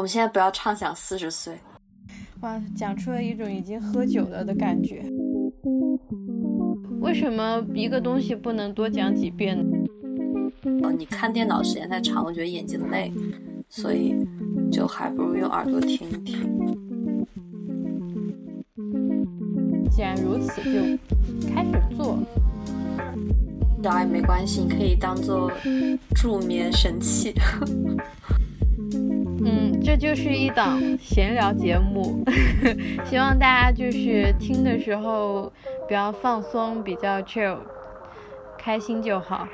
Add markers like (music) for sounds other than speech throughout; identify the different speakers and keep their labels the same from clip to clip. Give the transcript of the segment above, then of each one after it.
Speaker 1: 我们现在不要畅想四十岁。
Speaker 2: 哇，讲出了一种已经喝酒了的感觉。为什么一个东西不能多讲几遍呢？
Speaker 1: 呃，你看电脑时间太长，我觉得眼睛累，所以就还不如用耳朵听一听。
Speaker 2: 既然如此，就开始做。
Speaker 1: 然也没关系，你可以当做助眠神器。
Speaker 2: 嗯，这就是一档闲聊节目，(laughs) 希望大家就是听的时候比较放松，比较 chill，开心就好。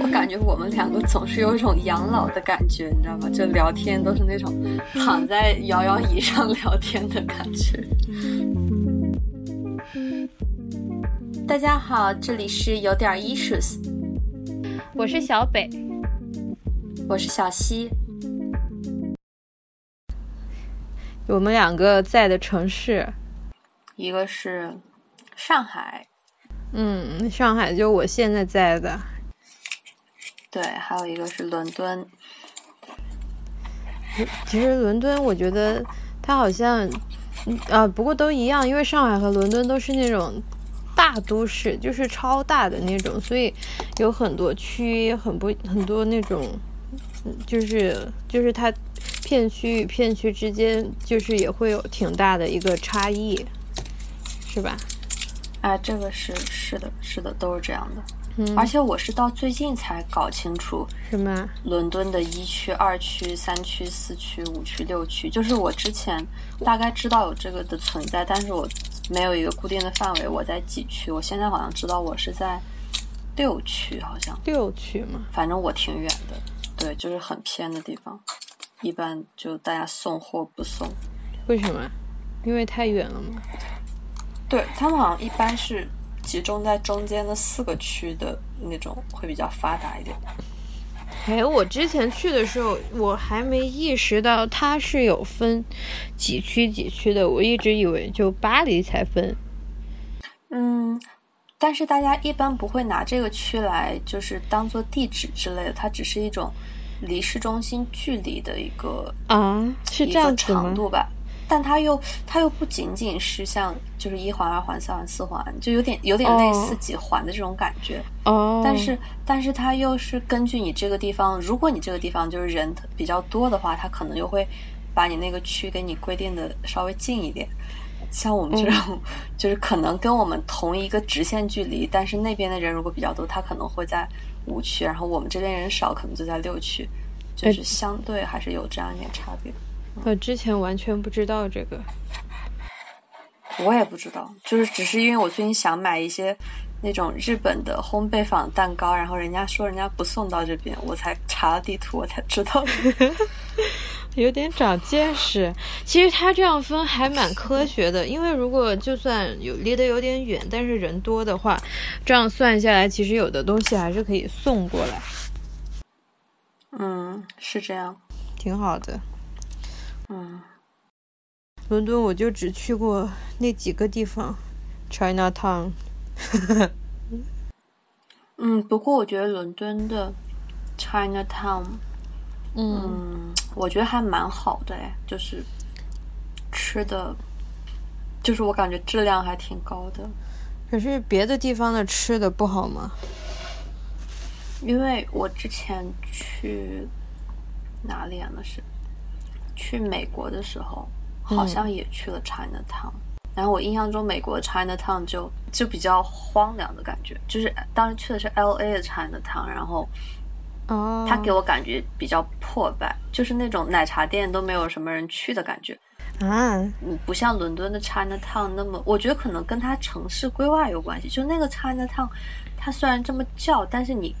Speaker 1: 我感觉我们两个总是有一种养老的感觉，你知道吗？就聊天都是那种躺在摇摇椅上聊天的感觉。大家好，这里是有点 issues，
Speaker 2: 我是小北，
Speaker 1: 我是小西。
Speaker 2: 我们两个在的城市，
Speaker 1: 一个是上海，
Speaker 2: 嗯，上海就我现在在的，
Speaker 1: 对，还有一个是伦敦。
Speaker 2: 其实伦敦，我觉得它好像，啊，不过都一样，因为上海和伦敦都是那种。大都市就是超大的那种，所以有很多区，很不很多那种，就是就是它片区与片区之间，就是也会有挺大的一个差异，是吧？
Speaker 1: 啊，这个是是的，是的，都是这样的。嗯，而且我是到最近才搞清楚
Speaker 2: 什么
Speaker 1: 伦敦的一区、二区、三区、四区、五区、六区，就是我之前大概知道有这个的存在，但是我。没有一个固定的范围，我在几区？我现在好像知道我是在六区，好像
Speaker 2: 六区嘛。
Speaker 1: 反正我挺远的，对，就是很偏的地方。一般就大家送货不送，
Speaker 2: 为什么？因为太远了吗？
Speaker 1: 对他们好像一般是集中在中间的四个区的那种，会比较发达一点。
Speaker 2: 哎，我之前去的时候，我还没意识到它是有分几区几区的。我一直以为就巴黎才分。
Speaker 1: 嗯，但是大家一般不会拿这个区来就是当做地址之类的，它只是一种离市中心距离的一个
Speaker 2: 啊，是这样
Speaker 1: 长度吧？但它又它又不仅仅是像就是一环二环三环四环，就有点有点类似几环的这种感觉。
Speaker 2: 哦。
Speaker 1: 但是但是它又是根据你这个地方，如果你这个地方就是人比较多的话，它可能就会把你那个区给你规定的稍微近一点。像我们这种，就是可能跟我们同一个直线距离，但是那边的人如果比较多，他可能会在五区，然后我们这边人少，可能就在六区，就是相对还是有这样一点差别。
Speaker 2: 我之前完全不知道这个，(laughs)
Speaker 1: 我也不知道，就是只是因为我最近想买一些那种日本的烘焙坊蛋糕，然后人家说人家不送到这边，我才查了地图，我才知道，(laughs)
Speaker 2: 有点长见识。其实他这样分还蛮科学的，因为如果就算有离得有点远，但是人多的话，这样算下来，其实有的东西还是可以送过来。
Speaker 1: 嗯，是这样，
Speaker 2: 挺好的。
Speaker 1: 嗯，
Speaker 2: 伦敦我就只去过那几个地方，China Town。(laughs)
Speaker 1: 嗯，不过我觉得伦敦的 China Town，嗯，我觉得还蛮好的哎，就是吃的，就是我感觉质量还挺高的。
Speaker 2: 可是别的地方的吃的不好吗？
Speaker 1: 因为我之前去哪里啊？那是。去美国的时候，好像也去了 China Town，然后我印象中美国 China Town 就就比较荒凉的感觉，就是当时去的是 L A 的 China Town，然后，
Speaker 2: 哦，
Speaker 1: 他给我感觉比较破败，就是那种奶茶店都没有什么人去的感觉，
Speaker 2: 啊，
Speaker 1: 嗯，不像伦敦的 China Town 那么，我觉得可能跟它城市规划有关系，就那个 China Town，它虽然这么叫，但是你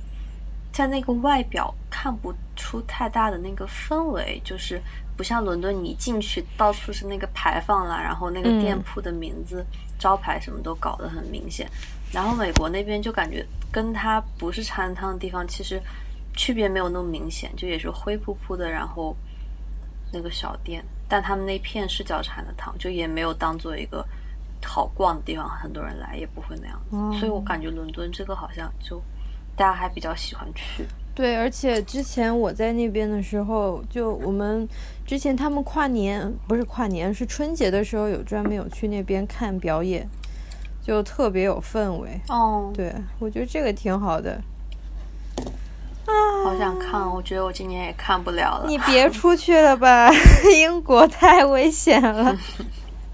Speaker 1: 在那个外表看不出太大的那个氛围，就是。不像伦敦，你进去到处是那个牌坊啦，然后那个店铺的名字、招牌什么都搞得很明显。然后美国那边就感觉跟它不是 China Town 的地方其实区别没有那么明显，就也是灰扑扑的，然后那个小店，但他们那片是叫茶汤，就也没有当做一个好逛的地方，很多人来也不会那样子。所以我感觉伦敦这个好像就大家还比较喜欢去。
Speaker 2: 对，而且之前我在那边的时候，就我们之前他们跨年不是跨年，是春节的时候有专门有去那边看表演，就特别有氛围。
Speaker 1: 哦，
Speaker 2: 对，我觉得这个挺好的。
Speaker 1: 好想看，我觉得我今年也看不了了。
Speaker 2: 你别出去了吧，(laughs) 英国太危险了。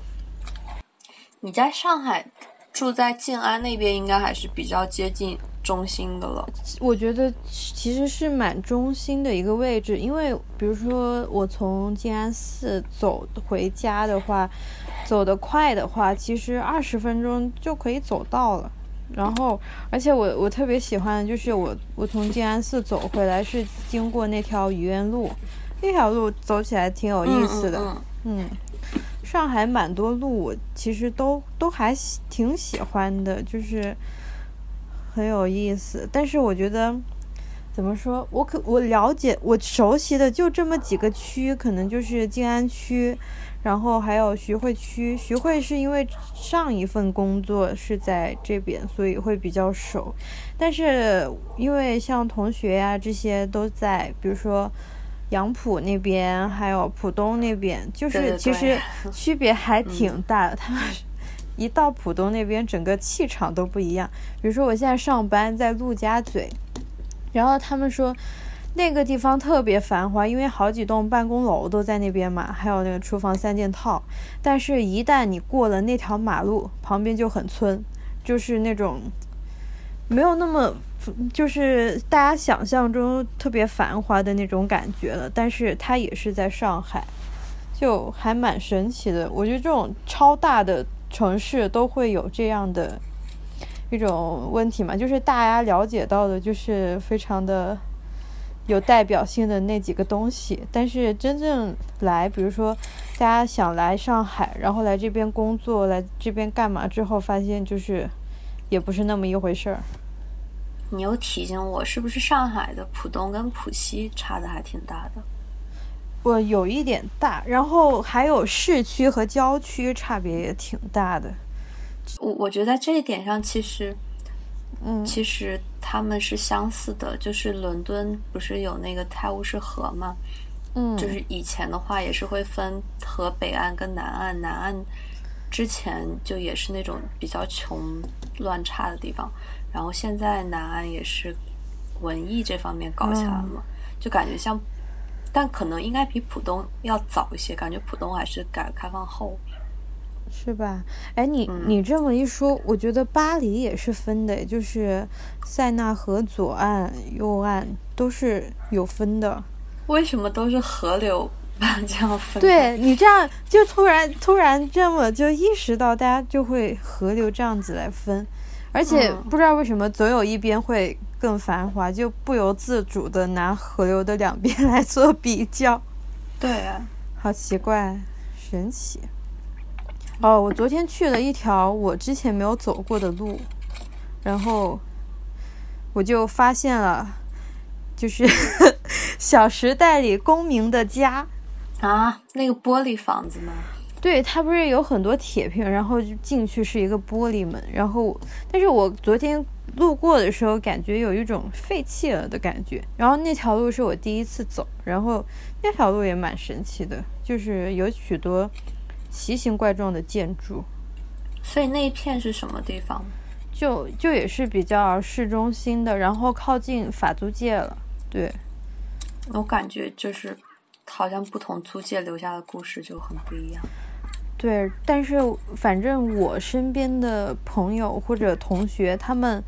Speaker 2: (laughs)
Speaker 1: 你在上海住在静安那边，应该还是比较接近中心的了。
Speaker 2: 我觉得其实是蛮中心的一个位置，因为比如说我从静安寺走回家的话，走得快的话，其实二十分钟就可以走到了。然后，而且我我特别喜欢的就是我我从静安寺走回来是经过那条愚园路，那条路走起来挺有意思的。嗯，上海蛮多路我其实都都还挺喜欢的，就是很有意思。但是我觉得怎么说，我可我了解我熟悉的就这么几个区，可能就是静安区。然后还有徐汇区，徐汇是因为上一份工作是在这边，所以会比较熟。但是因为像同学呀这些都在，比如说杨浦那边，还有浦东那边，就是其实 (laughs) 区别还挺大的。他们一到浦东那边，整个气场都不一样。比如说我现在上班在陆家嘴，然后他们说。那个地方特别繁华，因为好几栋办公楼都在那边嘛，还有那个厨房三件套。但是，一旦你过了那条马路，旁边就很村，就是那种没有那么，就是大家想象中特别繁华的那种感觉了。但是，它也是在上海，就还蛮神奇的。我觉得这种超大的城市都会有这样的一种问题嘛，就是大家了解到的，就是非常的。有代表性的那几个东西，但是真正来，比如说大家想来上海，然后来这边工作，来这边干嘛之后，发现就是也不是那么一回事儿。
Speaker 1: 你又提醒我，是不是上海的浦东跟浦西差的还挺大的？
Speaker 2: 我有一点大，然后还有市区和郊区差别也挺大的。
Speaker 1: 我我觉得在这一点上，其实。
Speaker 2: 嗯，
Speaker 1: 其实他们是相似的，就是伦敦不是有那个泰晤士河吗？
Speaker 2: 嗯，
Speaker 1: 就是以前的话也是会分河北岸跟南岸，南岸之前就也是那种比较穷乱差的地方，然后现在南岸也是文艺这方面搞起来了嘛，就感觉像，但可能应该比浦东要早一些，感觉浦东还是改革开放后。
Speaker 2: 是吧？哎，你你这么一说，我觉得巴黎也是分的，就是塞纳河左岸、右岸都是有分的。
Speaker 1: 为什么都是河流 (laughs) 这样分？
Speaker 2: 对你这样就突然突然这么就意识到，大家就会河流这样子来分，而且不知道为什么总有一边会更繁华，就不由自主的拿河流的两边 (laughs) 来做比较。
Speaker 1: 对啊，
Speaker 2: 好奇怪，神奇。哦，我昨天去了一条我之前没有走过的路，然后我就发现了，就是 (laughs)《小时代》里公明的家
Speaker 1: 啊，那个玻璃房子吗？
Speaker 2: 对，它不是有很多铁片，然后就进去是一个玻璃门，然后，但是我昨天路过的时候，感觉有一种废弃了的感觉。然后那条路是我第一次走，然后那条路也蛮神奇的，就是有许多。奇形怪状的建筑，
Speaker 1: 所以那一片是什么地方？
Speaker 2: 就就也是比较市中心的，然后靠近法租界了。对，
Speaker 1: 我感觉就是好像不同租界留下的故事就很不一样。
Speaker 2: 对，但是反正我身边的朋友或者同学，他们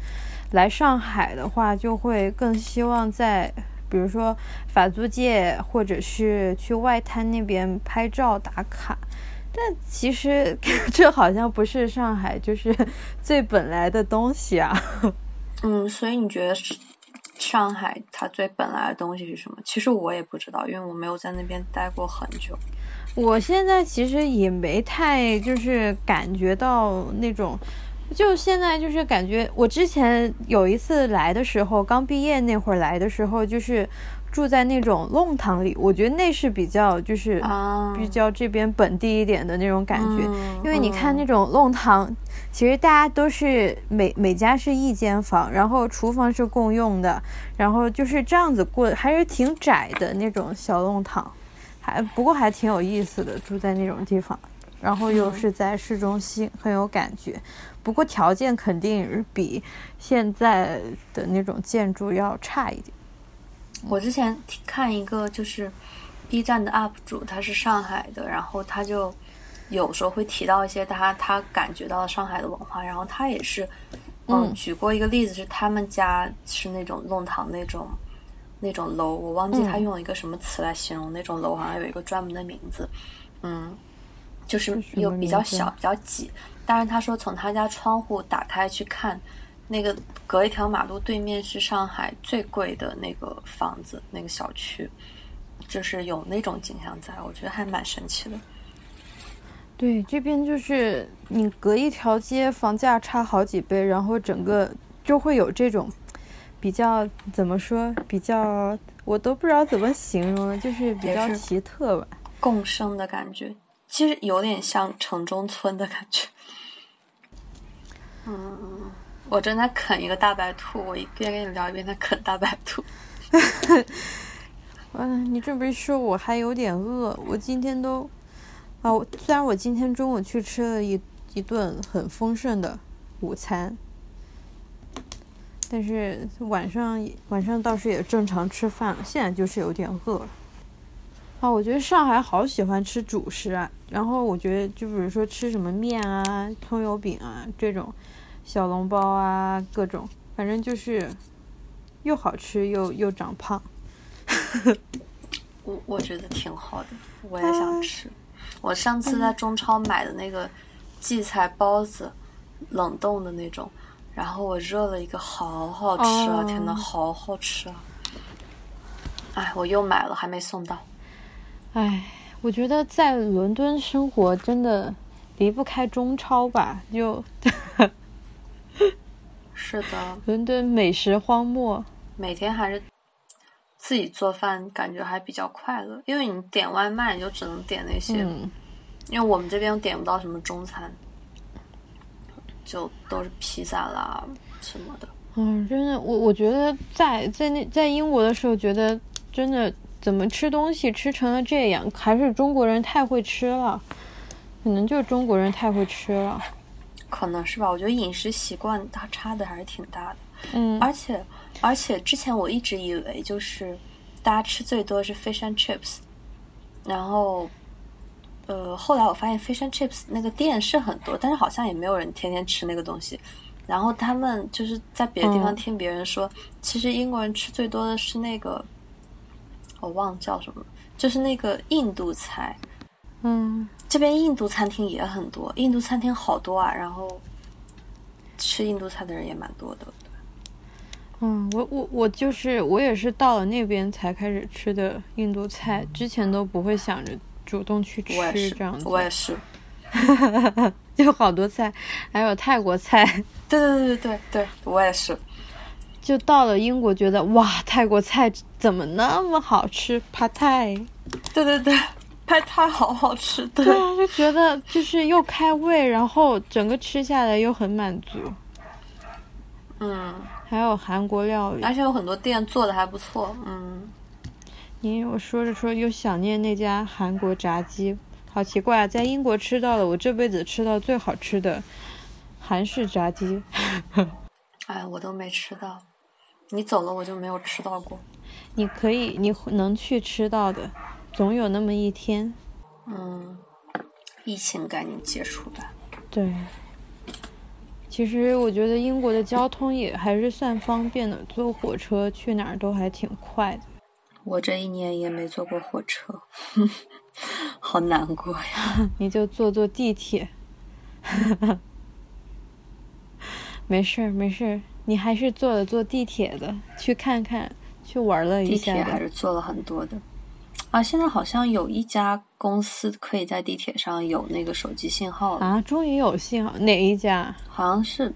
Speaker 2: 来上海的话，就会更希望在比如说法租界，或者是去外滩那边拍照打卡。但其实 (laughs) 这好像不是上海就是最本来的东西啊。(laughs)
Speaker 1: 嗯，所以你觉得上海它最本来的东西是什么？其实我也不知道，因为我没有在那边待过很久。
Speaker 2: 我现在其实也没太就是感觉到那种，就现在就是感觉我之前有一次来的时候，刚毕业那会儿来的时候，就是住在那种弄堂里，我觉得那是比较就是
Speaker 1: 啊，
Speaker 2: 比较这边本地一点的那种感觉。
Speaker 1: 嗯
Speaker 2: 因为你看那种弄堂，其实大家都是每每家是一间房，然后厨房是共用的，然后就是这样子过，还是挺窄的那种小弄堂，还不过还挺有意思的，住在那种地方，然后又是在市中心，很有感觉。不过条件肯定是比现在的那种建筑要差一点。
Speaker 1: 我之前看一个就是 B 站的 UP 主，他是上海的，然后他就有时候会提到一些他他感觉到上海的文化，然后他也是，嗯，
Speaker 2: 嗯。
Speaker 1: 举过一个例子是他们家是那种弄堂那种那种楼，我忘记他
Speaker 2: 嗯。
Speaker 1: 用了一个什么词来形容那种楼，好像有一个专门的名字，嗯，就是又比较小比较挤，但是他说从他家窗户打开去看。那个隔一条马路对面是上海最贵的那个房子，那个小区，就是有那种景象在，我觉得还蛮神奇的。
Speaker 2: 对，这边就是你隔一条街，房价差好几倍，然后整个就会有这种比较怎么说，比较我都不知道怎么形容了，就是比较奇特吧。
Speaker 1: 共生的感觉，其实有点像城中村的感觉。(laughs) 嗯，我正在啃一个大白兔，我一边跟你聊一边在啃大白兔。(laughs)
Speaker 2: 嗯，你这么一说，我还有点饿。我今天都啊，我虽然我今天中午去吃了一一顿很丰盛的午餐，但是晚上晚上倒是也正常吃饭了，现在就是有点饿。啊，我觉得上海好喜欢吃主食啊，然后我觉得就比如说吃什么面啊、葱油饼啊这种小笼包啊，各种，反正就是又好吃又又长胖。
Speaker 1: 我我觉得挺好的，我也想吃。我上次在中超买的那个荠菜包子，冷冻的那种，然后我热了一个，好好吃啊！
Speaker 2: 哦
Speaker 1: 天呐，好好吃啊！哎，我又买了，还没送到。
Speaker 2: 哎，我觉得在伦敦生活真的离不开中超吧，就 (laughs)
Speaker 1: 是的，
Speaker 2: 伦敦美食荒漠。
Speaker 1: 每天还是自己做饭，感觉还比较快乐。因为你点外卖，你就只能点那些，
Speaker 2: 嗯，
Speaker 1: 因为我们这边点不到什么中餐，就都是披萨啦什么的。
Speaker 2: 嗯，真的，我我觉得在在那在英国的时候，觉得真的怎么吃东西吃成了这样，还是中国人太会吃了，可能就是中国人太会吃了。
Speaker 1: 可能是吧，我觉得饮食习惯它差的还是挺大的，
Speaker 2: 嗯
Speaker 1: 而且而且之前我一直以为就是大家吃最多是 fish and chips，然后呃后来我发现 fish and chips 那个店是很多，但是好像也没有人天天吃那个东西。然后他们就是在别的地方
Speaker 2: 嗯
Speaker 1: 听别人说，其实英国人吃最多的是那个我忘了叫什么，就是那个印度菜。
Speaker 2: 嗯，
Speaker 1: 这边印度餐厅也很多，印度餐厅好多啊，然后吃印度菜的人也蛮多的。
Speaker 2: 嗯，我我我就是我也是到了那边才开始吃的印度菜，之前都不会想着主动去吃这样，子。
Speaker 1: 我也是。(laughs)
Speaker 2: 就好多菜，还有泰国菜。
Speaker 1: 对对对对对对，我也是。
Speaker 2: 就到了英国，觉得哇，泰国菜怎么那么好吃？帕泰，
Speaker 1: 对对对，拍太好好吃。对
Speaker 2: 对啊，就觉得就是又开胃，然后整个吃下来又很满足。
Speaker 1: 嗯，
Speaker 2: 还有韩国料理，
Speaker 1: 而且有很多店做的还不错。嗯，
Speaker 2: 你我说着说又想念那家韩国炸鸡，好奇怪啊，在英国吃到了我这辈子吃到最好吃的韩式炸鸡。(laughs)
Speaker 1: 哎，我都没吃到。你走了，我就没有吃到过。
Speaker 2: 你可以，你能去吃到的，总有那么一天。
Speaker 1: 嗯，疫情赶紧结束吧。
Speaker 2: 对，其实我觉得英国的交通也还是算方便的，坐火车去哪儿都还挺快的。
Speaker 1: 我这一年也没坐过火车，(laughs) 好难过呀。(laughs)
Speaker 2: 你就坐坐地铁。(laughs) 没事儿，没事儿，你还是坐了坐地铁的，去看看，去玩了一下
Speaker 1: 地
Speaker 2: 下
Speaker 1: 铁还。是坐了很多的。啊，现在好像有一家公司可以在地铁上有那个手机信号了，
Speaker 2: 啊，终于有信号，哪一家？
Speaker 1: 好像是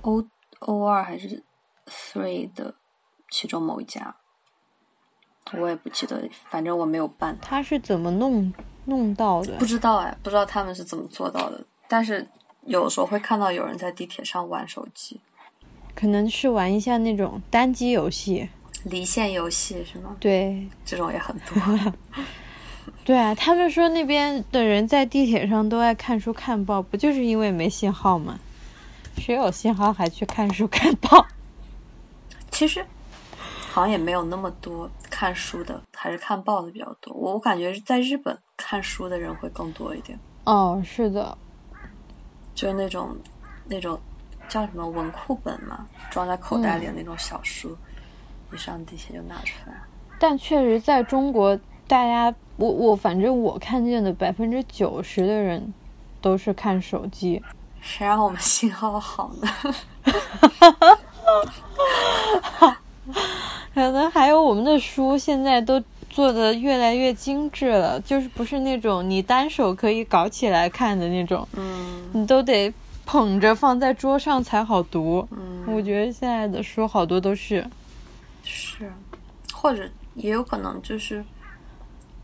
Speaker 1: O O 二还是 Three 的其中某一家，我也不记得，反正我没有办。
Speaker 2: 他是怎么弄弄到的
Speaker 1: 不？知道哎，不知道他们是怎么做到的。但是有时候会看到有人在地铁上玩手机，
Speaker 2: 可能是玩一下那种单机游戏。
Speaker 1: 离线游戏是吗？
Speaker 2: 对，
Speaker 1: 这种也很多。(laughs)
Speaker 2: 对啊，他们说那边的人在地铁上都爱看书看报，不就是因为没信号吗？谁有信号还去看书看报？(laughs)
Speaker 1: 其实好像也没有那么多看书的，还是看报的比较多。我我感觉在日本看书的人会更多一点，
Speaker 2: 哦，是的，
Speaker 1: 就是那种那种叫什么文库本嘛，装在口袋里的那种小书，一上地铁就拿出来。
Speaker 2: 但确实在中国，大家我我反正我看见的百分之九十的人都是看手机。
Speaker 1: 谁让我们信号好呢？(laughs)
Speaker 2: 可能还有我们的书现在都做的越来越精致了，就是不是那种你单手可以搞起来看的那种，
Speaker 1: 嗯
Speaker 2: 你都得捧着放在桌上才好读。
Speaker 1: 嗯，
Speaker 2: 我觉得现在的书好多都是，
Speaker 1: 是，或者也有可能就是，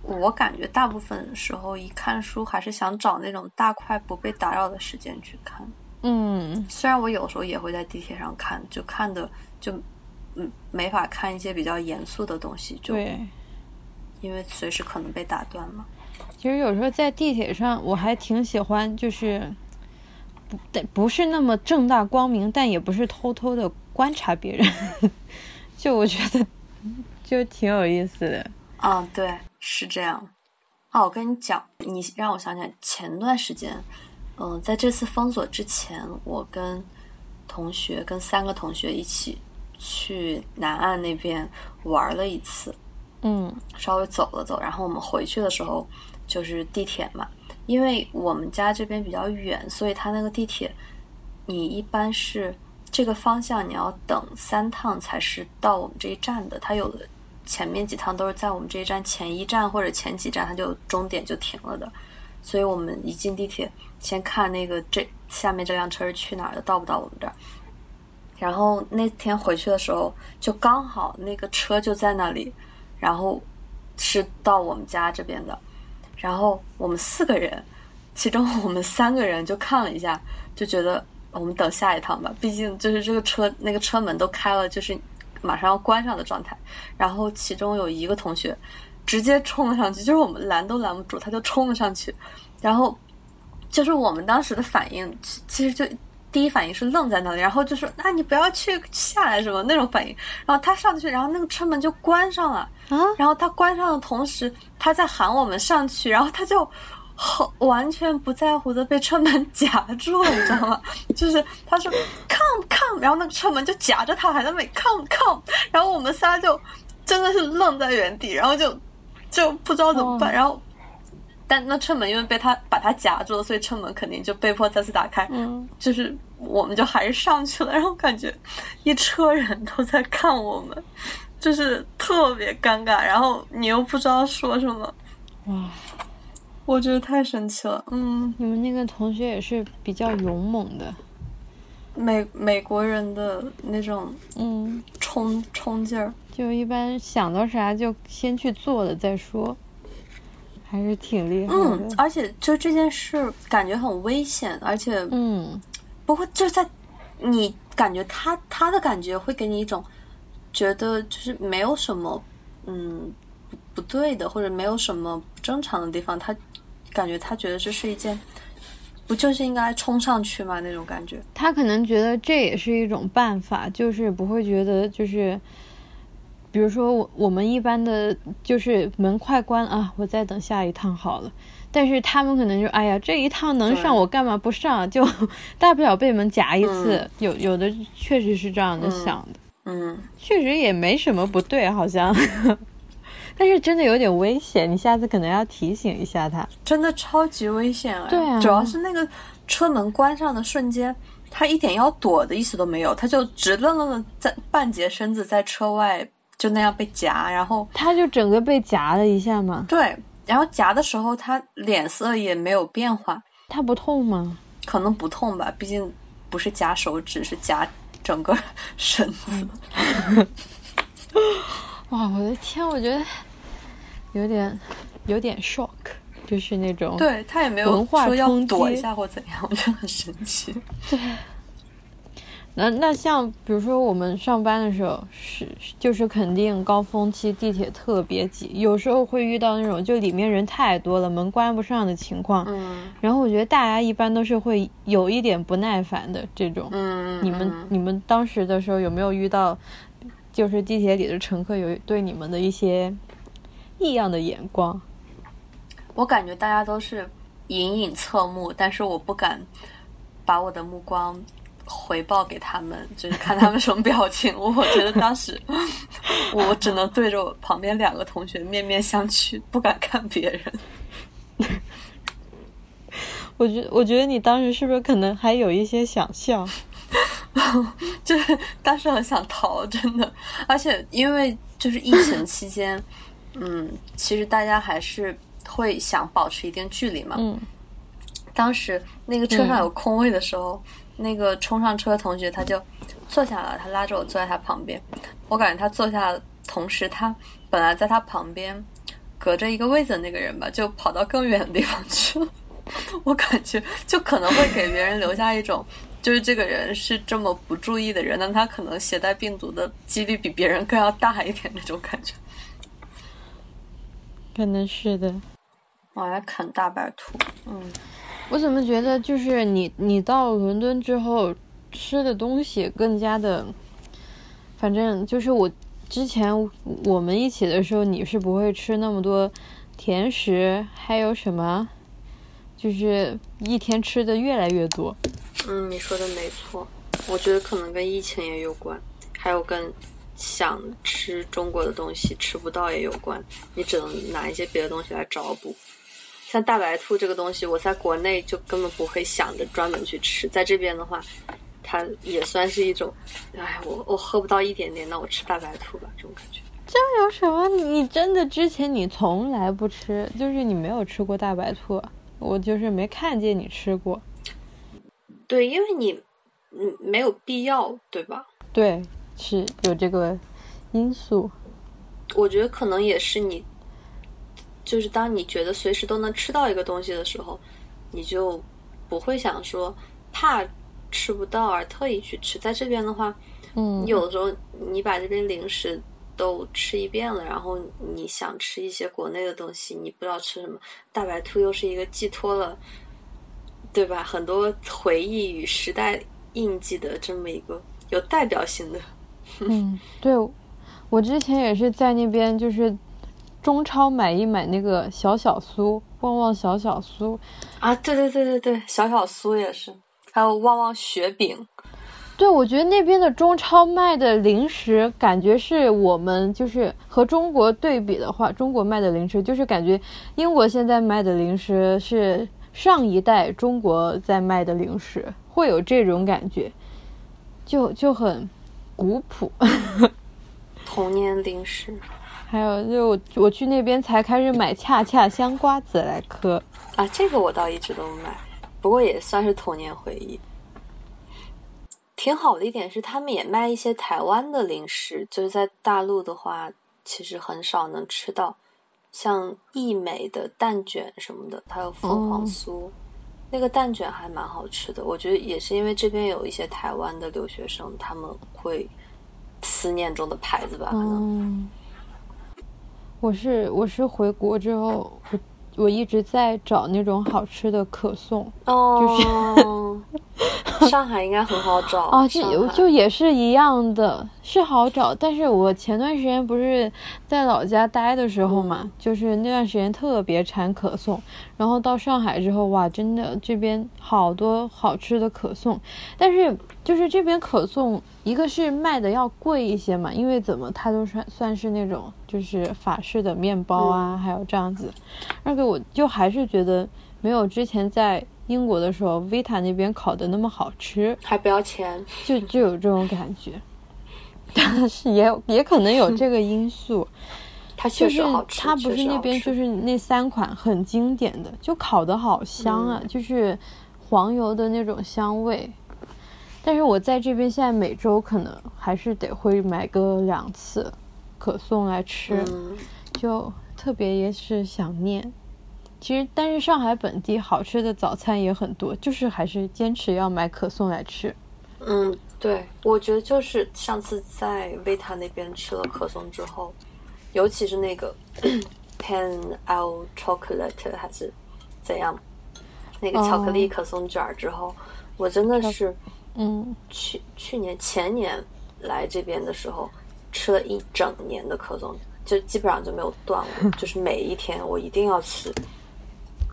Speaker 1: 我感觉大部分时候一看书还是想找那种大块不被打扰的时间去看。
Speaker 2: 嗯，
Speaker 1: 虽然我有时候也会在地铁上看，就看的就嗯没法看一些比较严肃的东西，就
Speaker 2: 对。
Speaker 1: 因为随时可能被打断嘛。
Speaker 2: 其实有时候在地铁上，我还挺喜欢，就是不但不是那么正大光明，但也不是偷偷的观察别人，就我觉得就挺有意思的。
Speaker 1: 啊，对，是这样。啊，我跟你讲，你让我想起来，前段时间，嗯、在这次封锁之前，我跟同学跟三个同学一起去南岸那边玩了一次，
Speaker 2: 嗯
Speaker 1: 稍微走了走，然后我们回去的时候就是地铁嘛，因为我们家这边比较远，所以他那个地铁，你一般是这个方向你要等三趟才是到我们这一站的，它有的前面几趟都是在我们这一站前一站或者前几站它就终点就停了的，所以我们一进地铁先看那个这下面这辆车是去哪儿的，到不到我们这儿。然后那天回去的时候，就刚好那个车就在那里，然后是到我们家这边的，然后我们四个人，其中我们三个人就看了一下，就觉得我们等下一趟吧，毕竟就是这个车那个车门都开了，就是马上要关上的状态。然后其中有一个同学直接冲了上去，就是我们拦都拦不住，他就冲了上去，然后就是我们当时的反应，其其实就。第一反应是愣在那里，然后就说：“那你不要去下来什么那种反应。”然后他上去，然后那个车门就关上了。
Speaker 2: 啊，
Speaker 1: 然后他关上的同时，他在喊我们上去，然后他就好 (laughs) 完全不在乎的被车门夹住了，你知道吗？就是他说 come come，然后那个车门就夹着他，还在那里 come come，然后我们仨就真的是愣在原地，然后就就不知道怎么办，
Speaker 2: 哦
Speaker 1: 然后。但那车门因为被他把他夹住了，所以车门肯定就被迫再次打开。
Speaker 2: 嗯，
Speaker 1: 就是我们就还是上去了，然后感觉一车人都在看我们，就是特别尴尬，然后你又不知道说什么，
Speaker 2: 哇，
Speaker 1: 我觉得太神奇了。嗯，
Speaker 2: 你们那个同学也是比较勇猛的。
Speaker 1: 美美国人的那种
Speaker 2: 嗯，
Speaker 1: 冲冲劲儿，
Speaker 2: 就一般想到啥就先去做了再说，还是挺厉害
Speaker 1: 嗯，
Speaker 2: 的。
Speaker 1: 而且就这件事感觉很危险，而且
Speaker 2: 嗯
Speaker 1: 不过就在你感觉他他的感觉会给你一种觉得就是没有什么嗯不不对的，或者没有什么不正常的地方，他感觉他觉得这是一件不就是应该冲上去吗那种感觉。
Speaker 2: 他可能觉得这也是一种办法，就是不会觉得就是，比如说我我们一般的就是门快关啊，我再等下一趟好了。但是他们可能就哎呀，这一趟能上我干嘛不上？就 (laughs) 大不了被门夹一次。
Speaker 1: 嗯
Speaker 2: 有有的确实是这样的想的，
Speaker 1: 嗯，
Speaker 2: 确实也没什么不对，好像。但是真的有点危险，你下次可能要提醒一下他。
Speaker 1: 真的超级危险哎！
Speaker 2: 对啊
Speaker 1: 主要是那个车门关上的瞬间，他一点要躲的意思都没有，他就直愣愣的在半截身子在车外就那样被夹，然后
Speaker 2: 他就整个被夹了一下嘛，
Speaker 1: 对，然后夹的时候他脸色也没有变化，
Speaker 2: 他不痛吗？
Speaker 1: 可能不痛吧，毕竟不是夹手指，是夹整个 (laughs) 身子。(laughs)
Speaker 2: 哇，我的天，我觉得有点有点 shock，就是那种
Speaker 1: 对他也没有说要躲一下或怎样，我觉得很神奇。(laughs)
Speaker 2: 对。那那像比如说我们上班的时候是就是肯定高峰期地铁特别挤，有时候会遇到那种就里面人太多了门关不上的情况。
Speaker 1: 嗯。
Speaker 2: 然后我觉得大家一般都是会有一点不耐烦的这种。
Speaker 1: 嗯。
Speaker 2: 你们你们当时的时候有没有遇到，就是地铁里的乘客有对你们的一些异样的眼光？
Speaker 1: 我感觉大家都是隐隐侧目，但是我不敢把我的目光。回报给他们，就是看他们什么表情。(laughs) 我觉得当时，我只能对着我旁边两个同学面面相觑，不敢看别人。(laughs)
Speaker 2: 我觉，我觉得你当时是不是可能还有一些想笑？(laughs)
Speaker 1: 就是当时很想逃，真的。而且因为就是疫情期间，嗯，其实大家还是会想保持一定距离嘛。
Speaker 2: 嗯。
Speaker 1: 当时那个车上有空位的时候。那个冲上车的同学，他就坐下了，他拉着我坐在他旁边。我感觉他坐下的同时，他本来在他旁边隔着一个位子的那个人吧，就跑到更远的地方去了。(laughs) 我感觉就可能会给别人留下一种，就是这个人是这么不注意的人，但他可能携带病毒的几率比别人更要大一点那种感觉。
Speaker 2: 可能是的。
Speaker 1: 我来啃大白兔，嗯。
Speaker 2: 我怎么觉得就是你，你到伦敦之后吃的东西更加的，反正就是我之前我们一起的时候，你是不会吃那么多甜食，还有什么，就是一天吃的越来越多。
Speaker 1: 嗯，你说的没错，我觉得可能跟疫情也有关，还有跟想吃中国的东西吃不到也有关，你只能拿一些别的东西来找补。像大白兔这个东西，我在国内就根本不会想着专门去吃，在这边的话，它也算是一种，哎，我我喝不到一点点，那我吃大白兔吧，这种感觉。
Speaker 2: 这有什么？你真的之前你从来不吃，就是你没有吃过大白兔，我就是没看见你吃过。
Speaker 1: 对，因为你嗯没有必要，对吧？
Speaker 2: 对，是有这个因素。
Speaker 1: 我觉得可能也是你。就是当你觉得随时都能吃到一个东西的时候，你就不会想说怕吃不到而特意去吃。在这边的话，
Speaker 2: 嗯，
Speaker 1: 有的时候你把这边零食都吃一遍了，然后你想吃一些国内的东西，你不知道吃什么。大白兔又是一个寄托了，对吧？很多回忆与时代印记的这么一个有代表性的。(laughs)
Speaker 2: 嗯，对，我之前也是在那边就是。中超买一买那个小小酥，旺旺小小酥，
Speaker 1: 啊，对对对对对，小小酥也是，还有旺旺雪饼，
Speaker 2: 对，我觉得那边的中超卖的零食，感觉是我们就是和中国对比的话，中国卖的零食就是感觉英国现在卖的零食是上一代中国在卖的零食，会有这种感觉，就就很古朴，(laughs)
Speaker 1: 童年零食。
Speaker 2: 还有，就我我去那边才开始买恰恰香瓜子来嗑
Speaker 1: 啊，这个我倒一直都买，不过也算是童年回忆。挺好的一点是，他们也卖一些台湾的零食，就是在大陆的话，其实很少能吃到，像益美的蛋卷什么的，还有凤凰酥，那个蛋卷还蛮好吃的。我觉得也是因为这边有一些台湾的留学生，他们会思念中的牌子吧，可能。
Speaker 2: 我是我是回国之后，我我一直在找那种好吃的可颂，
Speaker 1: 哦，就是 (laughs) 上海应该很好找
Speaker 2: 啊，就就也是一样的，是好找。但是我前段时间不是在老家待的时候嘛，就是那段时间特别馋可颂，然后到上海之后，哇，真的这边好多好吃的可颂，但是就是这边可颂。一个是卖的要贵一些嘛，因为怎么它都算算是那种就是法式的面包啊，还有这样子。二个我就还是觉得没有之前在英国的时候 Vita 那边烤的那么好吃，
Speaker 1: 还不要钱，
Speaker 2: 就就有这种感觉。但是也也可能有这个因素，(laughs)
Speaker 1: 它确实好吃。
Speaker 2: 它不是那边就是那三款很经典的，就烤的好香啊，就是黄油的那种香味。但是我在这边现在每周可能还是得会买个两次，可颂来吃，
Speaker 1: 嗯
Speaker 2: 就特别也是想念。其实，但是上海本地好吃的早餐也很多，就是还是坚持要买可颂来吃。
Speaker 1: 嗯，对，我觉得就是上次在维塔那边吃了可颂之后，尤其是那个 (clears throat) pan al chocolate 还是怎样，那个巧克力可颂卷儿之后，我真的是
Speaker 2: 嗯，
Speaker 1: 去去年前年来这边的时候，吃了一整年的可颂，就基本上就没有断过，(laughs) 就是每一天我一定要吃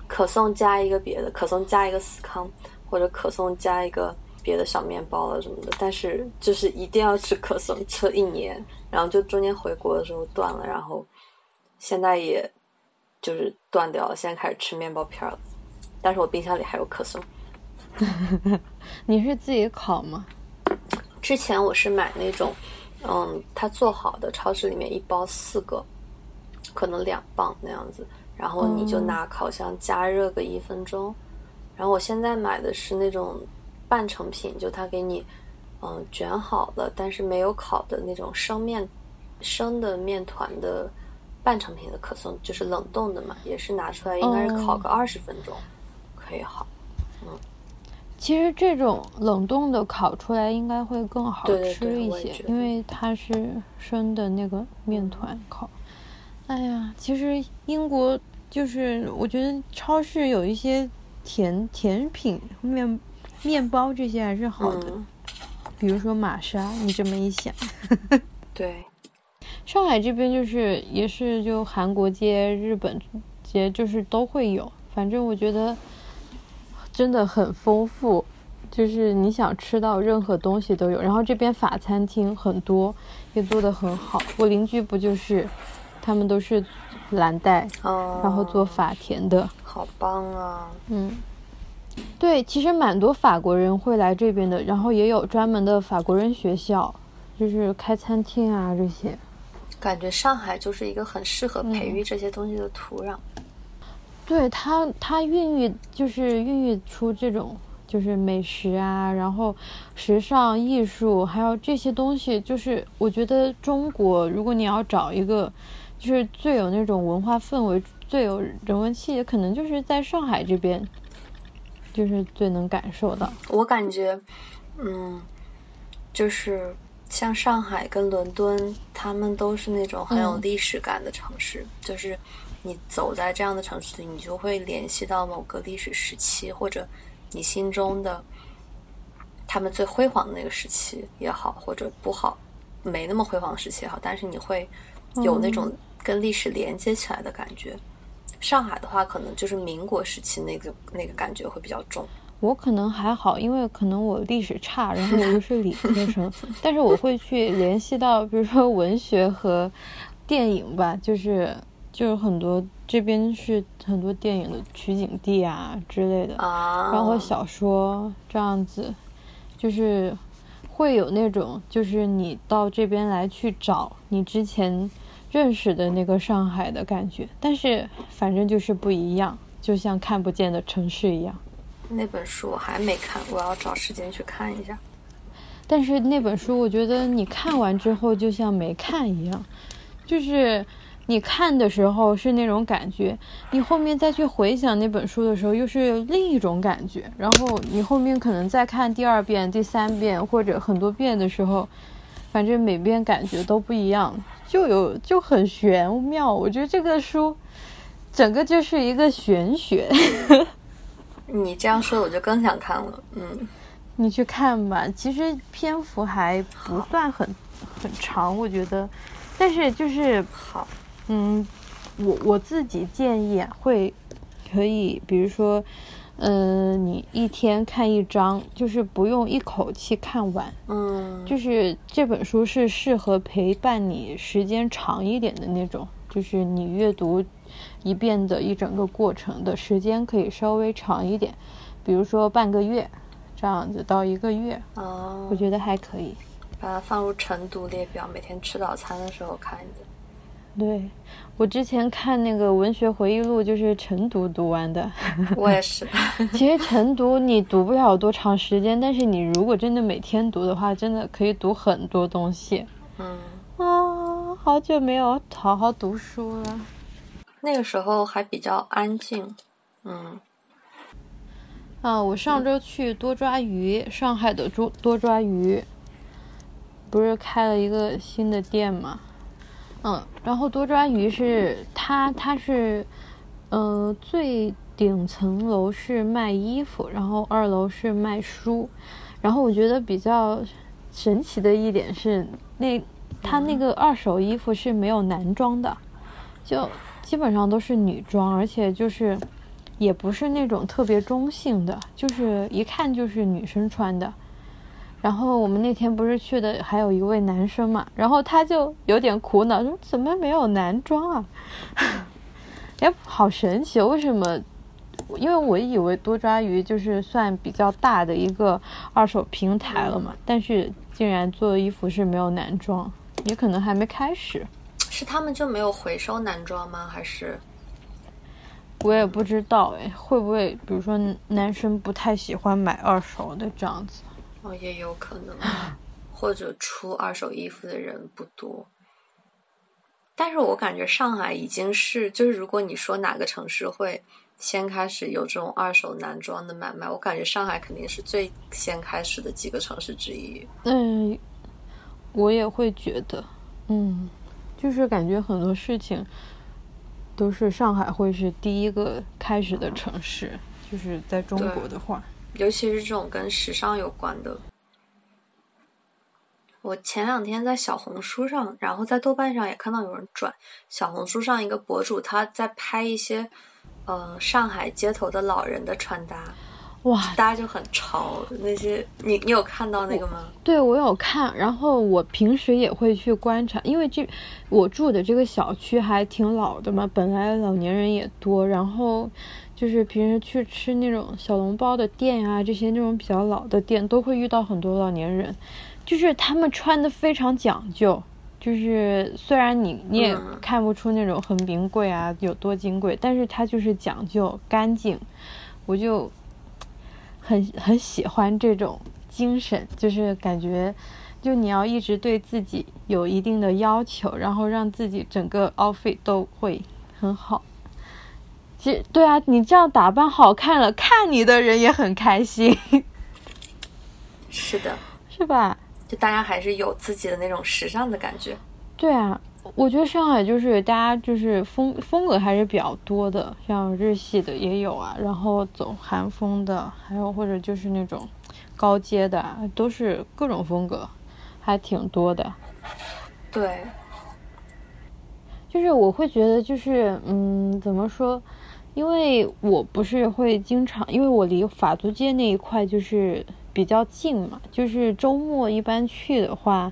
Speaker 1: 可颂加一个别的，可颂加一个司康，或者可颂加一个别的小面包了什么的，但是就是一定要吃可颂，吃了一年，然后就中间回国的时候断了，然后现在也就是断掉了，现在开始吃面包片了，但是我冰箱里还有可颂。(laughs)
Speaker 2: 你是自己烤吗？
Speaker 1: 之前我是买那种，嗯，它做好的，超市里面一包四个，可能两磅那样子，然后你就拿烤箱加热个一分钟。然后我现在买的是那种半成品，就他给你，嗯，卷好了，但是没有烤的那种生面生的面团的半成品的可颂，就是冷冻的嘛，也是拿出来应该是烤个二十分钟、可以好。
Speaker 2: 嗯其实这种冷冻的烤出来应该会更好吃一些，因为它是生的那个面团烤。哎呀，其实英国就是我觉得超市有一些甜甜品、面面包这些还是好的，
Speaker 1: 嗯，
Speaker 2: 比如说玛莎。你这么一想，(laughs)
Speaker 1: 对，
Speaker 2: 上海这边就是也是就韩国街、日本街就是都会有，反正我觉得真的很丰富，就是你想吃到任何东西都有。然后这边法餐厅很多，也做得很好。我邻居不就是，他们都是蓝带，
Speaker 1: 哦，
Speaker 2: 然后做法甜的，
Speaker 1: 好棒啊！
Speaker 2: 嗯。对，其实蛮多法国人会来这边的，然后也有专门的法国人学校，就是开餐厅啊这些。
Speaker 1: 感觉上海就是一个很适合培育这些东西的土壤。
Speaker 2: 对它，它孕育就是孕育出这种就是美食啊，然后时尚艺术，还有这些东西，就是我觉得中国，如果你要找一个就是最有那种文化氛围、最有人文气息，可能就是在上海这边，就是最能感受到。
Speaker 1: 我感觉，嗯，就是像上海跟伦敦，他们都是那种很有
Speaker 2: 嗯
Speaker 1: 历史感的城市。就是你走在这样的城市里，你就会联系到某个历史时期，或者你心中的他们最辉煌的那个时期也好，或者不好，没那么辉煌的时期也好，但是你会有那种跟历史连接起来的感觉。上海的话，可能就是民国时期那个那个感觉会比较重。
Speaker 2: 我可能还好，因为可能我历史差，然后我又是理科生，(laughs) 但是我会去联系到，比如说文学和电影吧，就是就是很多这边是很多电影的取景地啊之类的，
Speaker 1: 啊，
Speaker 2: 然后小说这样子，就是会有那种，就是你到这边来去找你之前认识的那个上海的感觉，但是反正就是不一样，就像看不见的城市一样。
Speaker 1: 那本书我还没看，我要找时间去看一下。
Speaker 2: 但是那本书，我觉得你看完之后就像没看一样，就是你看的时候是那种感觉，你后面再去回想那本书的时候又是另一种感觉，然后你后面可能再看第二遍、第三遍或者很多遍的时候，反正每遍感觉都不一样，就有就很玄妙。我觉得这个书整个就是一个玄学。(laughs)
Speaker 1: 你这样说，我就更想看了。嗯，
Speaker 2: 你去看吧，其实篇幅还不算很很长，我觉得，但是就是
Speaker 1: 好，
Speaker 2: 嗯，我我自己建议啊，会可以，比如说，嗯、你一天看一章，就是不用一口气看完，
Speaker 1: 嗯，
Speaker 2: 就是这本书是适合陪伴你时间长一点的那种，就是你阅读一遍的一整个过程的时间可以稍微长一点，比如说半个月，这样子到一个月，
Speaker 1: 哦。
Speaker 2: 我，觉得还可以。
Speaker 1: 把它放入晨读列表，每天吃早餐的时候看一下。
Speaker 2: 对我之前看那个文学回忆录，就是晨读读完的。
Speaker 1: 我也是，(laughs)
Speaker 2: 其实晨读你读不了多长时间，但是你如果真的每天读的话，真的可以读很多东西
Speaker 1: 嗯，
Speaker 2: 啊。好久没有好好读书了。
Speaker 1: 那个时候还比较安静，嗯。
Speaker 2: 啊，我上周去多抓鱼，上海的多多抓鱼，不是开了一个新的店嘛？嗯，然后多抓鱼是它，它是，呃，最顶层楼是卖衣服，然后二楼是卖书，然后我觉得比较神奇的一点是，那它那个二手衣服是没有男装的，就基本上都是女装，而且就是。也不是那种特别中性的，就是一看就是女生穿的。然后我们那天不是去的，还有一位男生嘛，然后他就有点苦恼，说怎么没有男装啊？(laughs) 哎，好神奇，为什么？因为我以为多抓鱼就是算比较大的一个二手平台了嘛，但是竟然做的衣服是没有男装，也可能还没开始。
Speaker 1: 是他们就没有回收男装吗？还是？
Speaker 2: 我也不知道哎，会不会比如说男生不太喜欢买二手的这样子？
Speaker 1: 哦，也有可能，或者出二手衣服的人不多。但是我感觉上海已经是，就是如果你说哪个城市会先开始有这种二手男装的买卖，我感觉上海肯定是最先开始的几个城市之一。
Speaker 2: 嗯，我也会觉得，嗯，就是感觉很多事情。都是上海会是第一个开始的城市，就是在中国的话，
Speaker 1: 尤其是这种跟时尚有关的。我前两天在小红书上，然后在豆瓣上也看到有人转小红书上一个博主，他在拍一些，呃，上海街头的老人的穿搭。
Speaker 2: 哇，
Speaker 1: 大家就很潮那些，你你有看到那个吗？
Speaker 2: 对，我有看。然后我平时也会去观察，因为这我住的这个小区还挺老的嘛，本来老年人也多。然后就是平时去吃那种小笼包的店啊，这些那种比较老的店，都会遇到很多老年人，就是他们穿的非常讲究，就是虽然你你也看不出那种很名贵啊，有多金贵，但是他就是讲究干净，我就。很很喜欢这种精神，就是感觉，就你要一直对自己有一定的要求，然后让自己整个 outfit 都会很好。其实，对啊，你这样打扮好看了，看你的人也很开心。
Speaker 1: 是的，
Speaker 2: 是吧？
Speaker 1: 就大家还是有自己的那种时尚的感觉。
Speaker 2: 对啊。我觉得上海就是大家就是风风格还是比较多的，像日系的也有啊，然后走韩风的，还有或者就是那种高阶的，都是各种风格，还挺多的。
Speaker 1: 对，
Speaker 2: 就是我会觉得就是嗯，怎么说？因为我不是会经常，因为我离法租界那一块就是比较近嘛，就是周末一般去的话。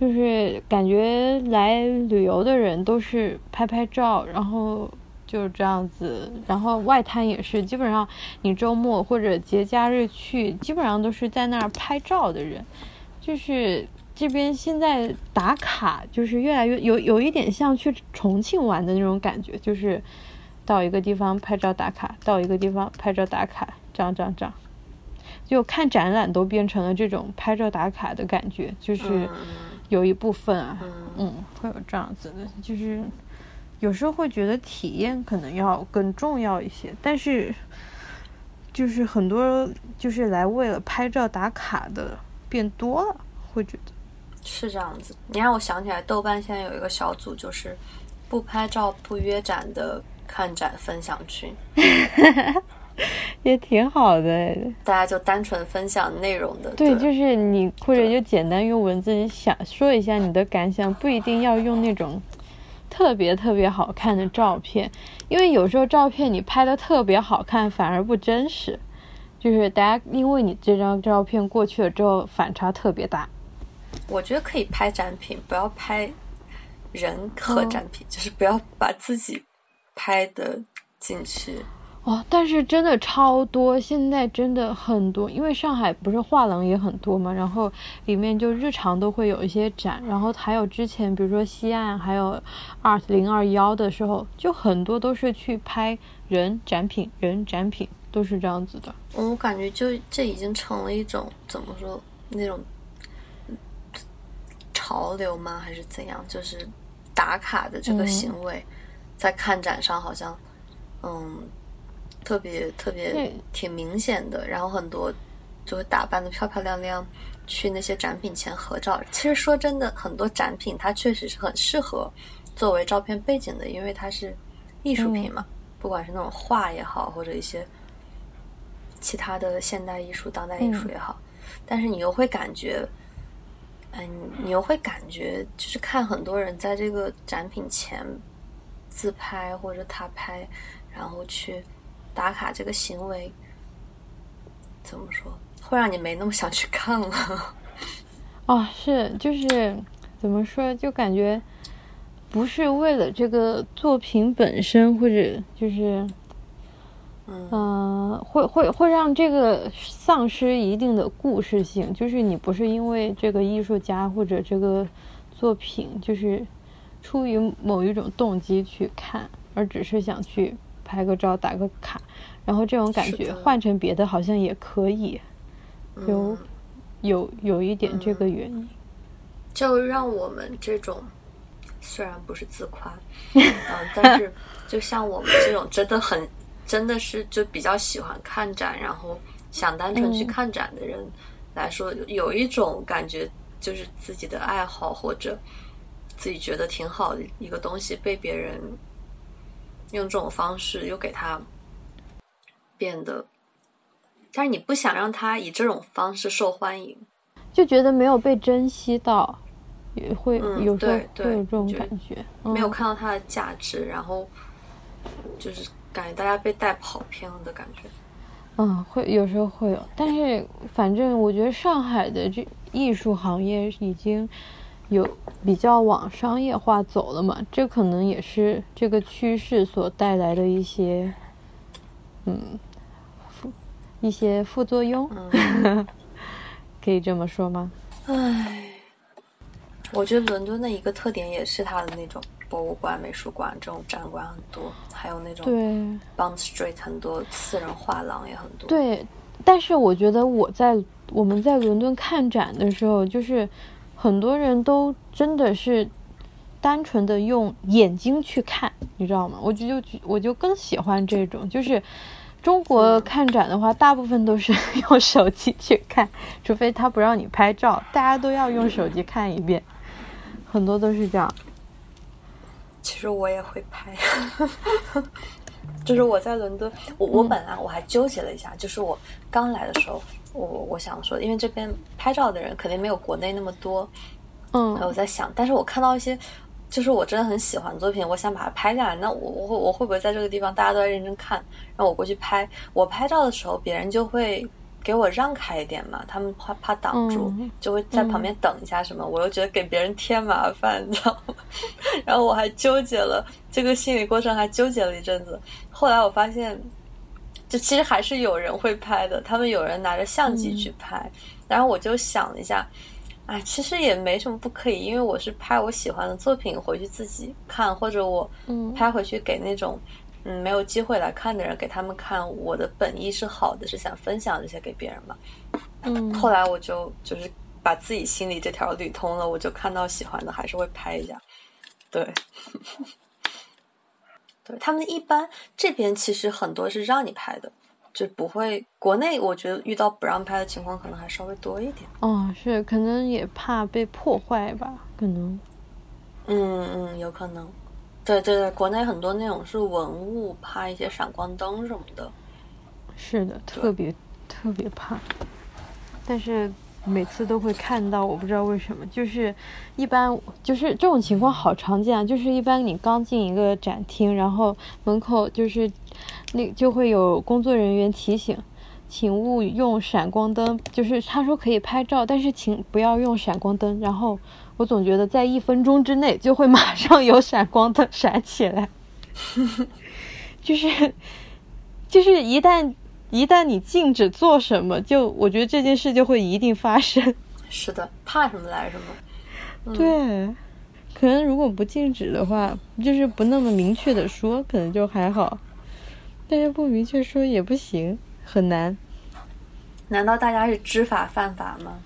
Speaker 2: 就是感觉来旅游的人都是拍拍照，然后就是这样子，然后外滩也是，基本上你周末或者节假日去，基本上都是在那儿拍照的人。就是这边现在打卡，就是越来越有有一点像去重庆玩的那种感觉，就是到一个地方拍照打卡，到一个地方拍照打卡，这样这样这样，就看展览都变成了这种拍照打卡的感觉，就是。有一部分啊，嗯，会有这样子的，就是有时候会觉得体验可能要更重要一些，但是就是很多就是来为了拍照打卡的变多了，会觉得
Speaker 1: 是这样子。你让我想起来，豆瓣现在有一个小组，就是不拍照不约展的看展分享群。(laughs)
Speaker 2: 也挺好的，
Speaker 1: 大家就单纯分享内容的。
Speaker 2: 对，就是你或者就简单用文字你想说一下你的感想，不一定要用那种特别特别好看的照片，因为有时候照片你拍的特别好看反而不真实，就是大家因为你这张照片过去了之后反差特别大。
Speaker 1: 我觉得可以拍展品，不要拍人和展品，就是不要把自己拍的进去。
Speaker 2: 哦，但是真的超多，现在真的很多，因为上海不是画廊也很多嘛，然后里面就日常都会有一些展，然后还有之前比如说西岸还有 Art 零二幺的时候，就很多都是去拍人展品，人展品都是这样子的。
Speaker 1: 我感觉就这已经成了一种怎么说那种潮流吗？还是怎样？就是打卡的这个行为，在看展上好像，嗯，特别特别挺明显的。然后很多就会打扮的漂漂亮亮，去那些展品前合照。其实说真的，很多展品它确实是很适合作为照片背景的，因为它是艺术品嘛，不管是那种画也好，或者一些其他的现代艺术、当代艺术也好。但是你又会感觉，嗯，你又会感觉，就是看很多人在这个展品前自拍或者他拍，然后去打卡这个行为，怎么说，会让你没那么想去看了。(laughs)
Speaker 2: 哦，是，就是怎么说，就感觉不是为了这个作品本身，或者就是。嗯，会会会让这个丧失一定的故事性，就是你不是因为这个艺术家或者这个作品，就是出于某一种动机去看，而只是想去拍个照、打个卡，然后这种感觉换成别的好像也可以，有有有一点这个原因，
Speaker 1: 就让我们这种虽然不是自夸，(laughs) 嗯，但是就像我们这种真的很。真的是就比较喜欢看展，然后想单纯去看展的人来说，有一种感觉，就是自己的爱好或者自己觉得挺好的一个东西，被别人用这种方式又给它变得，但是你不想让它以这种方式受欢迎，
Speaker 2: 就觉得没有被珍惜到，也会有时候会有这种感
Speaker 1: 觉，没有看到它的价值，然后就是。感觉大家被带跑偏了的感觉，
Speaker 2: 嗯，会有时候会有，但是反正我觉得上海的这艺术行业已经有比较往商业化走了嘛，这可能也是这个趋势所带来的一些，嗯，副一些副作用，(laughs) 可以这么说吗？
Speaker 1: 唉，我觉得伦敦的一个特点也是它的那种。博物馆、美术馆这种展馆很多，还有那种
Speaker 2: 对
Speaker 1: Bond Street 很多私人画廊也很多。
Speaker 2: 对，但是我觉得我在我们在伦敦看展的时候，就是很多人都真的是单纯的用眼睛去看，你知道吗？我就就我就更喜欢这种，就是中国看展的话，大部分都是用手机去看，(laughs) 除非他不让你拍照，大家都要用手机看一遍，很多都是这样。
Speaker 1: 其实我也会拍，(laughs) 就是我在伦敦，我我本来我还纠结了一下，就是我刚来的时候，我我想说，因为这边拍照的人肯定没有国内那么多，
Speaker 2: 嗯，
Speaker 1: 我在想，但是我看到一些，就是我真的很喜欢的作品，我想把它拍下来，那我我会我会不会在这个地方大家都在认真看，然后我过去拍，我拍照的时候，别人就会。给我让开一点嘛，他们怕怕挡住，就会在旁边等一下什么。我又觉得给别人添麻烦，你知道吗？(laughs) 然后我还纠结了这个心理过程，还纠结了一阵子。后来我发现，就其实还是有人会拍的，他们有人拿着相机去拍。然后我就想了一下，哎，其实也没什么不可以，因为我是拍我喜欢的作品回去自己看，或者我拍回去给那种。嗯，没有机会来看的人，给他们看。我的本意是好的，是想分享这些给别人嘛。
Speaker 2: 嗯，
Speaker 1: 后来我就就是把自己心里这条捋通了，我就看到喜欢的还是会拍一下。对，对他们一般这边其实很多是让你拍的，就不会。国内我觉得遇到不让拍的情况可能还稍微多一点。
Speaker 2: 哦，是，可能也怕被破坏吧，可能。
Speaker 1: 嗯嗯，有可能。对对对，国内很多那种是文物，怕一些闪光灯什么的。
Speaker 2: 是的，特别特别怕。但是每次都会看到，我不知道为什么，就是一般就是这种情况好常见啊。就是一般你刚进一个展厅，然后门口就是那就会有工作人员提醒，请勿用闪光灯。就是他说可以拍照，但是请不要用闪光灯。然后。我总觉得在一分钟之内就会马上有闪光灯闪起来，(laughs) 就是，就是一旦一旦你禁止做什么，就我觉得这件事就会一定发生。
Speaker 1: 是的，怕什么来什么。
Speaker 2: 对，可能如果不禁止的话，就是不那么明确的说，可能就还好。但是不明确说也不行，很难。
Speaker 1: 难道大家是知法犯法吗？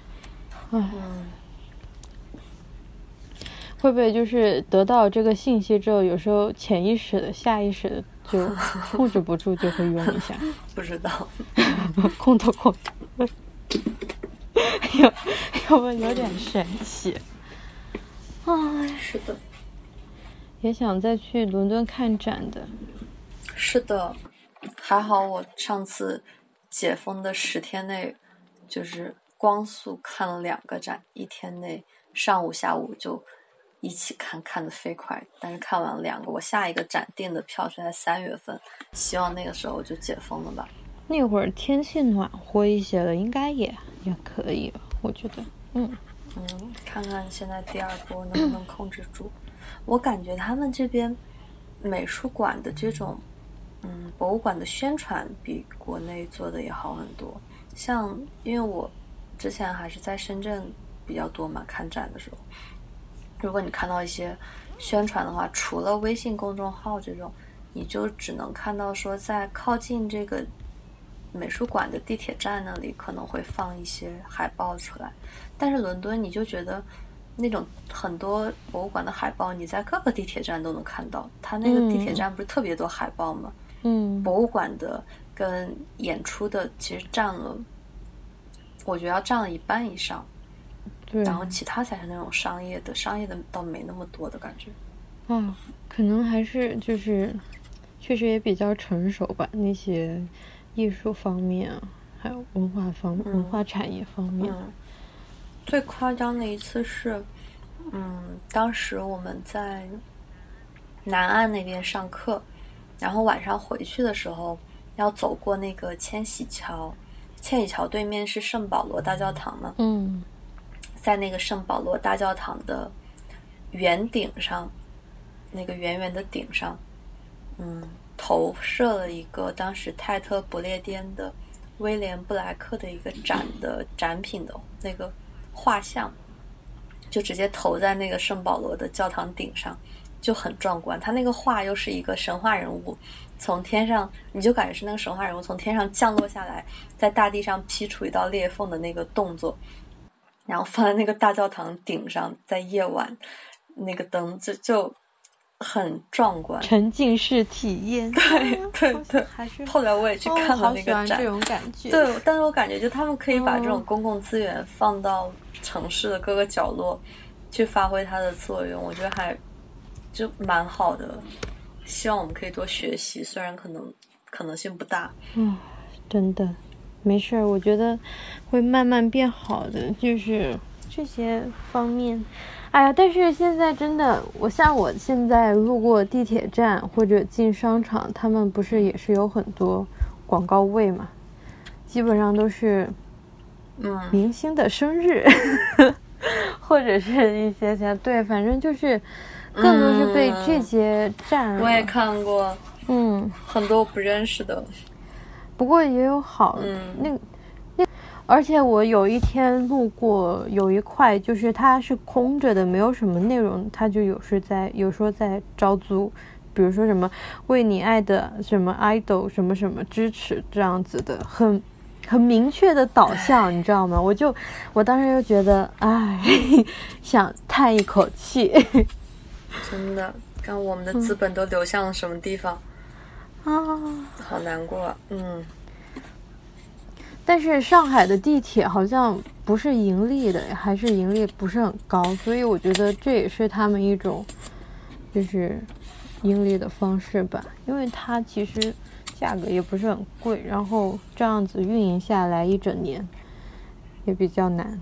Speaker 2: 嗯。会不会就是得到这个信息之后，有时候潜意识的、下意识的就控制不住就会用一下？(laughs)
Speaker 1: 不知道，
Speaker 2: 空投空投，有有没有点神奇？哎，
Speaker 1: 是的，
Speaker 2: 也想再去伦敦看展的。
Speaker 1: 是的，还好我上次解封的十天内，就是光速看了两个展，一天内上午下午就一起看，看的飞快。但是看完两个，我下一个展订的票是在三月份，希望那个时候就解封了吧。
Speaker 2: 那会儿天气暖和一些了，应该也也可以吧？我觉得，嗯
Speaker 1: 嗯，看看现在第二波能不能控制住。我感觉他们这边美术馆的这种。嗯，博物馆的宣传比国内做的也好很多。像，因为我之前还是在深圳比较多嘛，看展的时候，如果你看到一些宣传的话，除了微信公众号这种，你就只能看到说在靠近这个美术馆的地铁站那里可能会放一些海报出来。但是伦敦，你就觉得那种很多博物馆的海报，你在各个地铁站都能看到。它那个地铁站不是特别多海报吗？
Speaker 2: 嗯，
Speaker 1: 博物馆的跟演出的其实占了，我觉得要占了一半以上，
Speaker 2: 对，
Speaker 1: 然后其他才是那种商业的，商业的倒没那么多的感觉。
Speaker 2: 啊，可能还是就是确实也比较成熟吧，那些艺术方面啊，还有文化方文化产业方面。
Speaker 1: 最夸张的一次是，嗯，当时我们在南岸那边上课。然后晚上回去的时候，要走过那个千禧桥，千禧桥对面是圣保罗大教堂嘛。
Speaker 2: 嗯，
Speaker 1: 在那个圣保罗大教堂的圆顶上，那个圆圆的顶上，嗯，投射了一个当时泰特不列颠的威廉布莱克的一个展的展品的那个画像，就直接投在那个圣保罗的教堂顶上。就很壮观，他那个画又是一个神话人物，从天上你就感觉是那个神话人物从天上降落下来，在大地上劈出一道裂缝的那个动作，然后放在那个大教堂顶上，在夜晚，那个灯就就很壮观，(laughs)
Speaker 2: 沉浸式体验。
Speaker 1: 对对对，
Speaker 2: 还是
Speaker 1: 后来我也去看了那个展，
Speaker 2: 这种感觉。
Speaker 1: 对，但是我感觉就他们可以把这种公共资源放到城市的各个角落，去发挥它的作用，我觉得还。就蛮好的，希望我们可以多学习，虽然可能可能性不大。
Speaker 2: 嗯，真的，没事儿，我觉得会慢慢变好的，就是这些方面。哎呀，但是现在真的，我像我现在路过地铁站或者进商场，他们不是也是有很多广告位嘛？基本上都是
Speaker 1: 嗯
Speaker 2: 明星的生日，(laughs) 或者是一些些对，反正就是。更多是被这些占了。
Speaker 1: 我也看过，
Speaker 2: 嗯，
Speaker 1: 很多不认识的。
Speaker 2: 不过也有好，那那，而且我有一天路过，有一块就是它是空着的，没有什么内容，它就有是在有说在招租，比如说什么为你爱的什么 idol 什么什么支持这样子的，很很明确的导向，你知道吗？我就我当时就觉得，唉，(laughs) 想叹一口气。(laughs)
Speaker 1: 真的，看我们的资本都流向了什么地方
Speaker 2: 啊？
Speaker 1: 好难过，嗯。
Speaker 2: 但是上海的地铁好像不是盈利的，还是盈利不是很高，所以我觉得这也是他们一种就是盈利的方式吧。因为它其实价格也不是很贵，然后这样子运营下来一整年也比较难。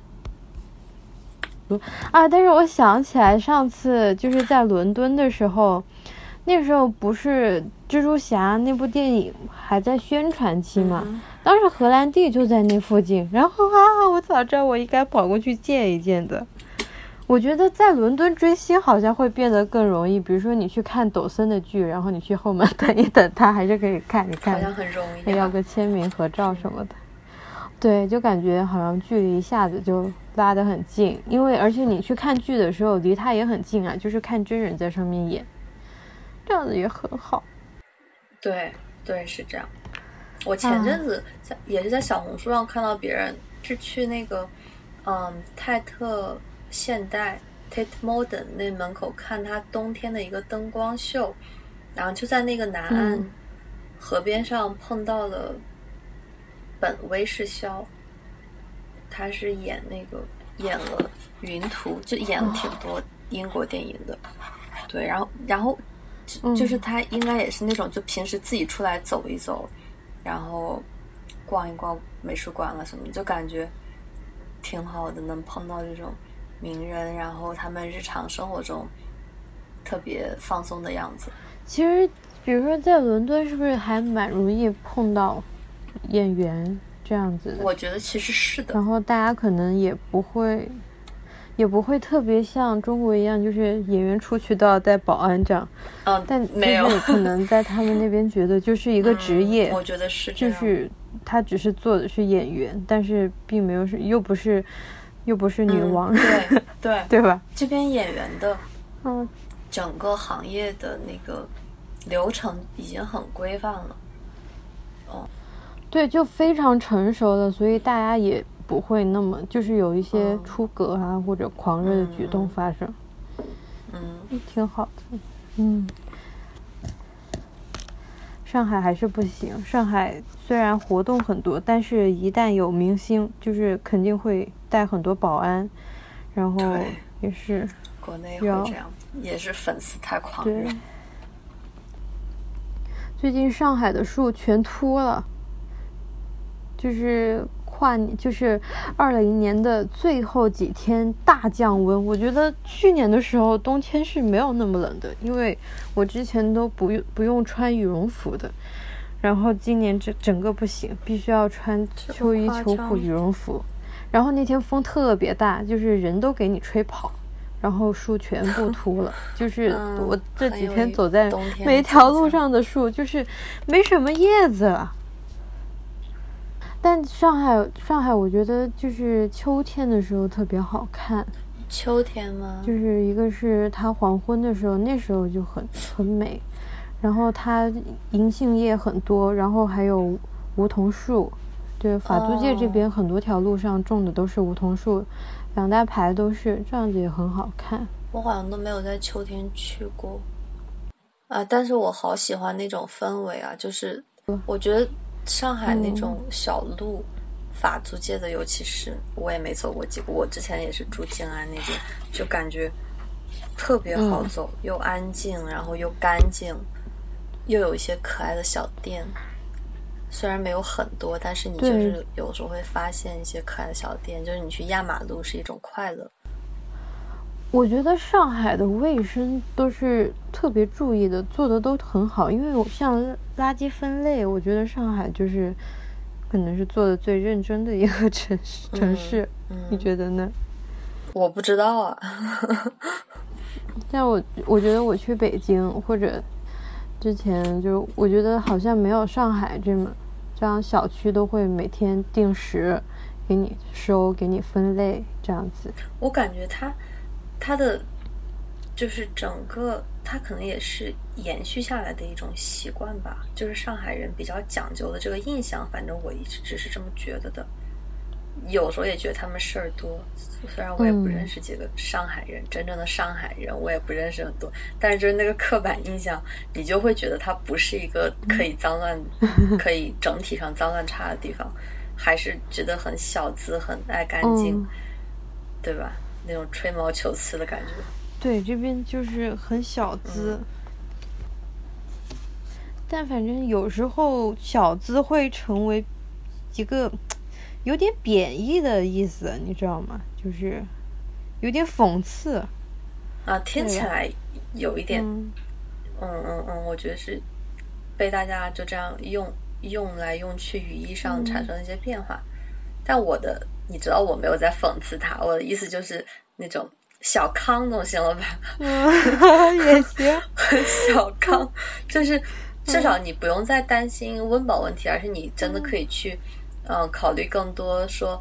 Speaker 2: 啊！但是我想起来，上次就是在伦敦的时候，那时候不是蜘蛛侠那部电影还在宣传期嘛？当时荷兰弟就在那附近，然后啊，我早知道我应该跑过去见一见的。我觉得在伦敦追星好像会变得更容易，比如说你去看抖森的剧，然后你去后门等一等，他还是可以看一看，
Speaker 1: 好像很容易，
Speaker 2: 要个签名合照什么的。对，就感觉好像距离一下子就拉得很近，因为而且你去看剧的时候离他也很近啊，就是看真人在上面演，这样子也很好。
Speaker 1: 对，对，是这样。我前阵子在也是在小红书上看到别人是去那个嗯泰特现代 Tate Modern 那门口看他冬天的一个灯光秀，然后就在那个南岸
Speaker 2: 嗯
Speaker 1: 河边上碰到了本威士肖，他是演那个演了《云图》，就演了挺多英国电影的。对，然后然后就
Speaker 2: 嗯
Speaker 1: 就是他应该也是那种就平时自己出来走一走，然后逛一逛美术馆了什么，就感觉挺好的，能碰到这种名人，然后他们日常生活中特别放松的样子。
Speaker 2: 其实，比如说在伦敦，是不是还蛮容易碰到演员这样子的？
Speaker 1: 我觉得其实是的
Speaker 2: 然，后大家可能也不会，也不会特别像中国一样，就是演员出去都要带保安这样。
Speaker 1: 嗯，
Speaker 2: 但
Speaker 1: 没有
Speaker 2: 就是可能在他们那边觉得就是一个职业，
Speaker 1: 嗯我觉得是
Speaker 2: 就是他只是做的是演员，但是并没有是又不是又不是女
Speaker 1: 嗯
Speaker 2: 王，
Speaker 1: 对对，(laughs)
Speaker 2: 对吧？
Speaker 1: 这边演员的
Speaker 2: 嗯，
Speaker 1: 整个行业的那个流程已经很规范了。
Speaker 2: 哦对，就非常成熟了，所以大家也不会那么就是有一些
Speaker 1: 嗯
Speaker 2: 出格啊、或者狂热的举动发生，
Speaker 1: 嗯，
Speaker 2: 挺好的。嗯，上海还是不行。上海虽然活动很多，但是一旦有明星，就是肯定会带很多保安，然后也是
Speaker 1: 国内会这样，也是粉丝太狂
Speaker 2: 对
Speaker 1: 热。。
Speaker 2: 最近上海的树全秃了，就是跨年，就是二零年的最后几天大降温。我觉得去年的时候冬天是没有那么冷的，因为我之前都不用不用穿羽绒服的。然后今年这整个不行，必须要穿秋衣秋裤羽绒服。然后那天风特别大，就是人都给你吹跑，然后树全部 (laughs) 秃了。就是
Speaker 1: 嗯
Speaker 2: 我这几天走在每一条路上的树，就是没什么叶子了。但上海，上海，我觉得就是秋天的时候特别好看，
Speaker 1: 秋天吗？
Speaker 2: 就是一个是它黄昏的时候，那时候就很很美，然后它银杏叶很多，然后还有梧桐树。对，法租界这
Speaker 1: 哦
Speaker 2: 边很多条路上种的都是梧桐树，两大排都是，这样子也很好看。
Speaker 1: 我好像都没有在秋天去过，啊，但是我好喜欢那种氛围啊，就是我觉得上海那种小路，法租界的，尤其是我也没走过几个，我之前也是住静安那边，就感觉特别好
Speaker 2: 嗯
Speaker 1: 走，又安静，然后又干净，又有一些可爱的小店。虽然没有很多，但是你就
Speaker 2: 对
Speaker 1: 是有时候会发现一些可爱的小店，就是你去压马路是一种快乐。
Speaker 2: 我觉得上海的卫生都是特别注意的，做的都很好。因为我像垃圾分类，我觉得上海就是可能是做的最认真的一个 (laughs) 城市。城市，
Speaker 1: 嗯
Speaker 2: 你觉得呢？(laughs)
Speaker 1: 我不知道啊，(laughs)
Speaker 2: 但我我觉得我去北京或者之前就我觉得好像没有上海这么这样，小区都会每天定时给你收、给你分类这样子。
Speaker 1: 我感觉它它的就是整个他可能也是延续下来的一种习惯吧，就是上海人比较讲究的这个印象，反正我一直只是这么觉得的。有时候也觉得他们事儿多，虽然我也不
Speaker 2: 嗯
Speaker 1: 认识几个上海人，真正的上海人我也不认识很多，但是就是那个刻板印象，你就会觉得它不是一个可以脏乱、(laughs) 可以整体上脏乱差的地方，还是觉得很小资、很爱干净，
Speaker 2: 嗯
Speaker 1: 对吧？那种吹毛求疵的感觉。
Speaker 2: 对，这边就是很小资，
Speaker 1: 嗯
Speaker 2: 但反正有时候小资会成为一个有点贬义的意思，你知道吗？就是有点讽刺。
Speaker 1: 啊，听起来有一点，
Speaker 2: 嗯，
Speaker 1: 嗯嗯嗯，我觉得是被大家就这样用用来用去，语义上
Speaker 2: 嗯
Speaker 1: 产生了一些变化。但我的，你知道我没有在讽刺他，我的意思就是那种小康总行了吧？(laughs)
Speaker 2: 也行。(laughs)
Speaker 1: 小康就是至少你不用再担心温饱问题，而是你真的可以去，嗯、考虑更多说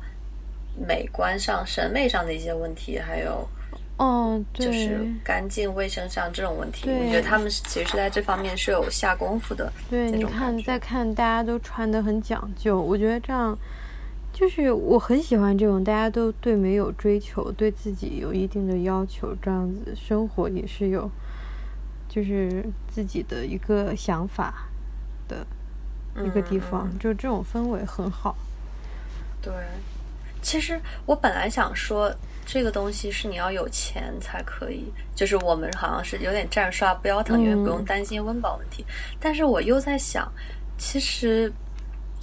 Speaker 1: 美观上、审美上的一些问题，还有
Speaker 2: 哦，
Speaker 1: 就是干净卫生上这种问题。我觉得他们其实是在这方面是有下功夫的。
Speaker 2: 对，你看，再看大家都穿的很讲究，我觉得这样就是我很喜欢这种大家都对美有追求，对自己有一定的要求，这样子生活也是有，就是自己的一个想法的一个地方，就这种氛围很好。
Speaker 1: 对，其实我本来想说。这个东西是你要有钱才可以，就是我们好像是有点站着刷不腰疼，因为不用担心温饱问题。但是我又在想，其实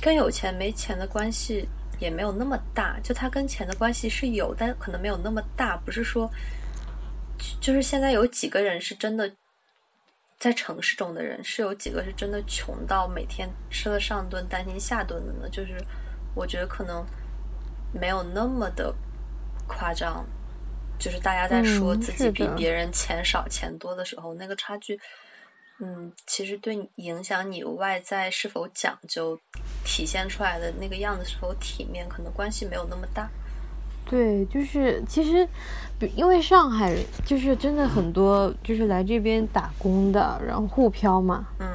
Speaker 1: 跟有钱没钱的关系也没有那么大，就它跟钱的关系是有，但可能没有那么大。不是说，就是现在有几个人是真的在城市中的人，是有几个是真的穷到每天吃了上顿担心下顿的呢？就是我觉得可能没有那么的。夸张，就是大家在说自己比别人钱少钱多的时候，那个差距，嗯，其实对影响你外在是否讲究，体现出来的那个样子是否体面，可能关系没有那么大。
Speaker 2: 对，就是其实，因为上海就是真的很多，就是来这边打工的，然后沪漂嘛，
Speaker 1: 嗯。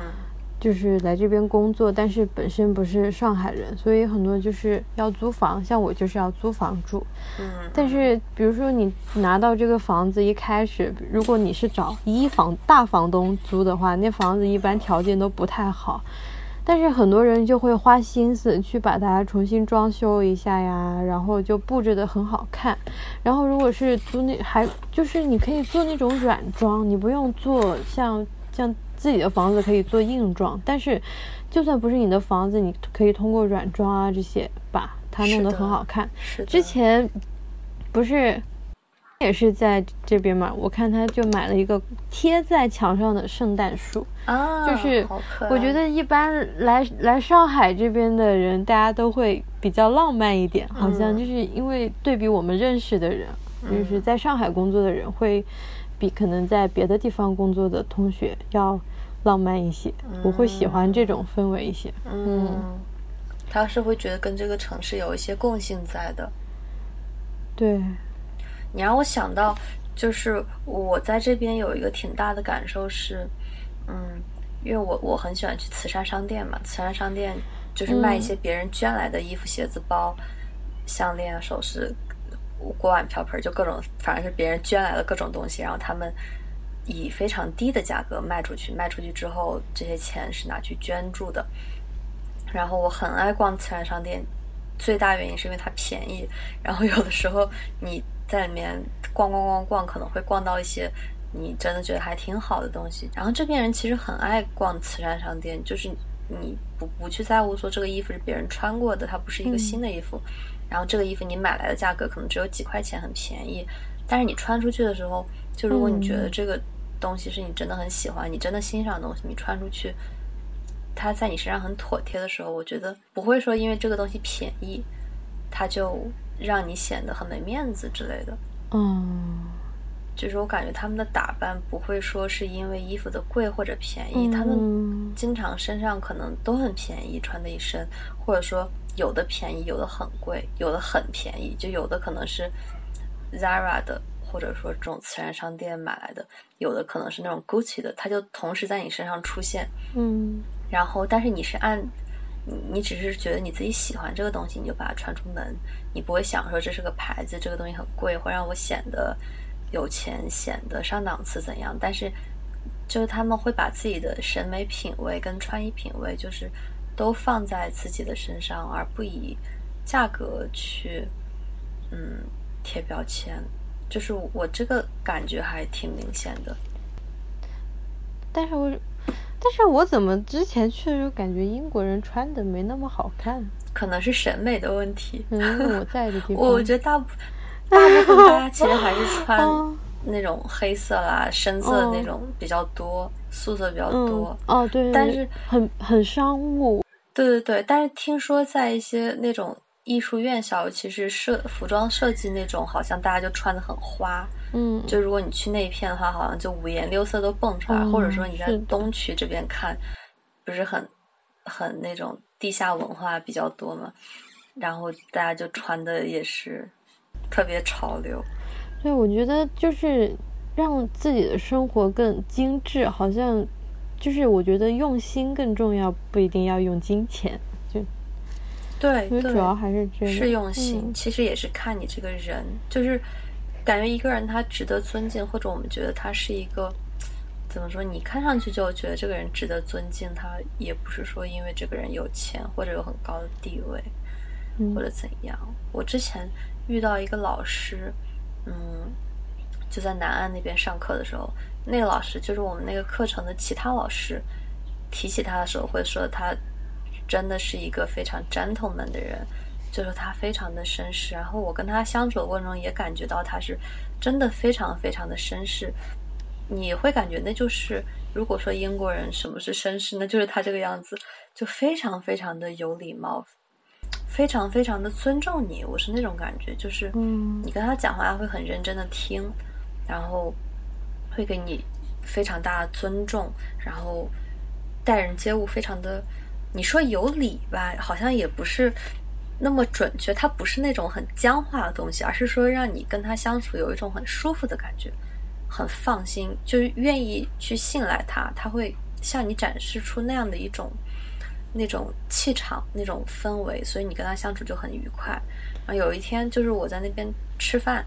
Speaker 2: 就是来这边工作，但是本身不是上海人，所以很多就是要租房。像我就是要租房住。
Speaker 1: 嗯。
Speaker 2: 但是比如说你拿到这个房子，一开始如果你是找一房大房东租的话，那房子一般条件都不太好。但是很多人就会花心思去把它重新装修一下呀，然后就布置的很好看。然后如果是租那还就是你可以做那种软装，你不用做像像。自己的房子可以做硬装，但是就算不是你的房子，你可以通过软装啊这些把它弄得很好看。之前不是也是在这边嘛？我看他就买了一个贴在墙上的圣诞树
Speaker 1: 啊，
Speaker 2: 就是我觉得一般来来上海这边的人，大家都会比较浪漫一点，好像就是因为对比我们认识的人，就是在上海工作的人，会比可能在别的地方工作的同学要。浪漫一些，我会喜欢这种氛围一些。
Speaker 1: 嗯，他是会觉得跟这个城市有一些共性在的。
Speaker 2: 对，
Speaker 1: 你让我想到，就是我在这边有一个挺大的感受是，嗯，因为我我很喜欢去慈善商店嘛，慈善商店就是卖一些别人捐来的衣服、鞋子、包、项链、首饰、锅碗瓢盆，就各种，反正是别人捐来的各种东西，然后他们。以非常低的价格卖出去，卖出去之后，这些钱是拿去捐助的。然后我很爱逛慈善商店，最大原因是因为它便宜。然后有的时候你在里面逛逛逛逛，可能会逛到一些你真的觉得还挺好的东西。然后这边人其实很爱逛慈善商店，就是你不不去在乎说这个衣服是别人穿过的，它不是一个新的衣服。然后这个衣服你买来的价格可能只有几块钱，很便宜。但是你穿出去的时候，就如果你觉得这个东西是你真的很喜欢，你真的欣赏的东西，你穿出去，它在你身上很妥帖的时候，我觉得不会说因为这个东西便宜，它就让你显得很没面子之类的。
Speaker 2: 嗯，
Speaker 1: 就是我感觉他们的打扮不会说是因为衣服的贵或者便宜，他们经常身上可能都很便宜，穿的一身，或者说有的便宜，有的很贵，有的很便宜，就有的可能是 Zara 的。或者说这种慈善商店买来的，有的可能是那种 Gucci 的，它就同时在你身上出现，
Speaker 2: 嗯，
Speaker 1: 然后但是你是按，你你只是觉得你自己喜欢这个东西，你就把它穿出门，你不会想说这是个牌子，这个东西很贵，会让我显得有钱，显得上档次怎样？但是就是他们会把自己的审美品味跟穿衣品味，就是都放在自己的身上，而不以价格去嗯贴标签。就是我这个感觉还挺明显的，
Speaker 2: 但是我，但是我怎么之前去的时候感觉英国人穿的没那么好看？
Speaker 1: 可能是审美的问题。
Speaker 2: 嗯，我在的地方，(laughs)
Speaker 1: 我觉得大部大部分大家其实还是穿那种黑色啦、深色的那种比较多，素色比较多。
Speaker 2: 哦，对，
Speaker 1: 但是
Speaker 2: 很很商务。
Speaker 1: 对对对，但是听说在一些那种。艺术院校，尤其是设服装设计那种，好像大家就穿的很花。
Speaker 2: 嗯，
Speaker 1: 就如果你去那一片的话，好像就五颜六色都蹦出来。或者说你在东区这边看，不是很很那种地下文化比较多嘛？然后大家就穿的也是特别潮流。
Speaker 2: 对，我觉得就是让自己的生活更精致，好像就是我觉得用心更重要，不一定要用金钱。就
Speaker 1: 对，
Speaker 2: 因为主要还是这个
Speaker 1: 是用心，
Speaker 2: 嗯
Speaker 1: 其实也是看你这个人，就是感觉一个人他值得尊敬，或者我们觉得他是一个怎么说，你看上去就觉得这个人值得尊敬，他也不是说因为这个人有钱或者有很高的地位，
Speaker 2: 嗯
Speaker 1: 或者怎样。我之前遇到一个老师，嗯，就在南岸那边上课的时候，那个老师就是我们那个课程的其他老师提起他的时候，会说他真的是一个非常 gentleman 的人，就是他非常的绅士。然后我跟他相处的过程中，也感觉到他是真的非常非常的绅士。你会感觉那就是，如果说英国人什么是绅士，那就是他这个样子，就非常非常的有礼貌，非常非常的尊重你。我是那种感觉，就是
Speaker 2: 嗯
Speaker 1: 你跟他讲话，他会很认真的听，然后会给你非常大的尊重，然后待人接物非常的，你说有礼吧，好像也不是那么准确，它不是那种很僵化的东西，而是说让你跟他相处有一种很舒服的感觉，很放心，就是愿意去信赖他，他会向你展示出那样的一种。那种气场、那种氛围，所以你跟他相处就很愉快。然后有一天，就是我在那边吃饭，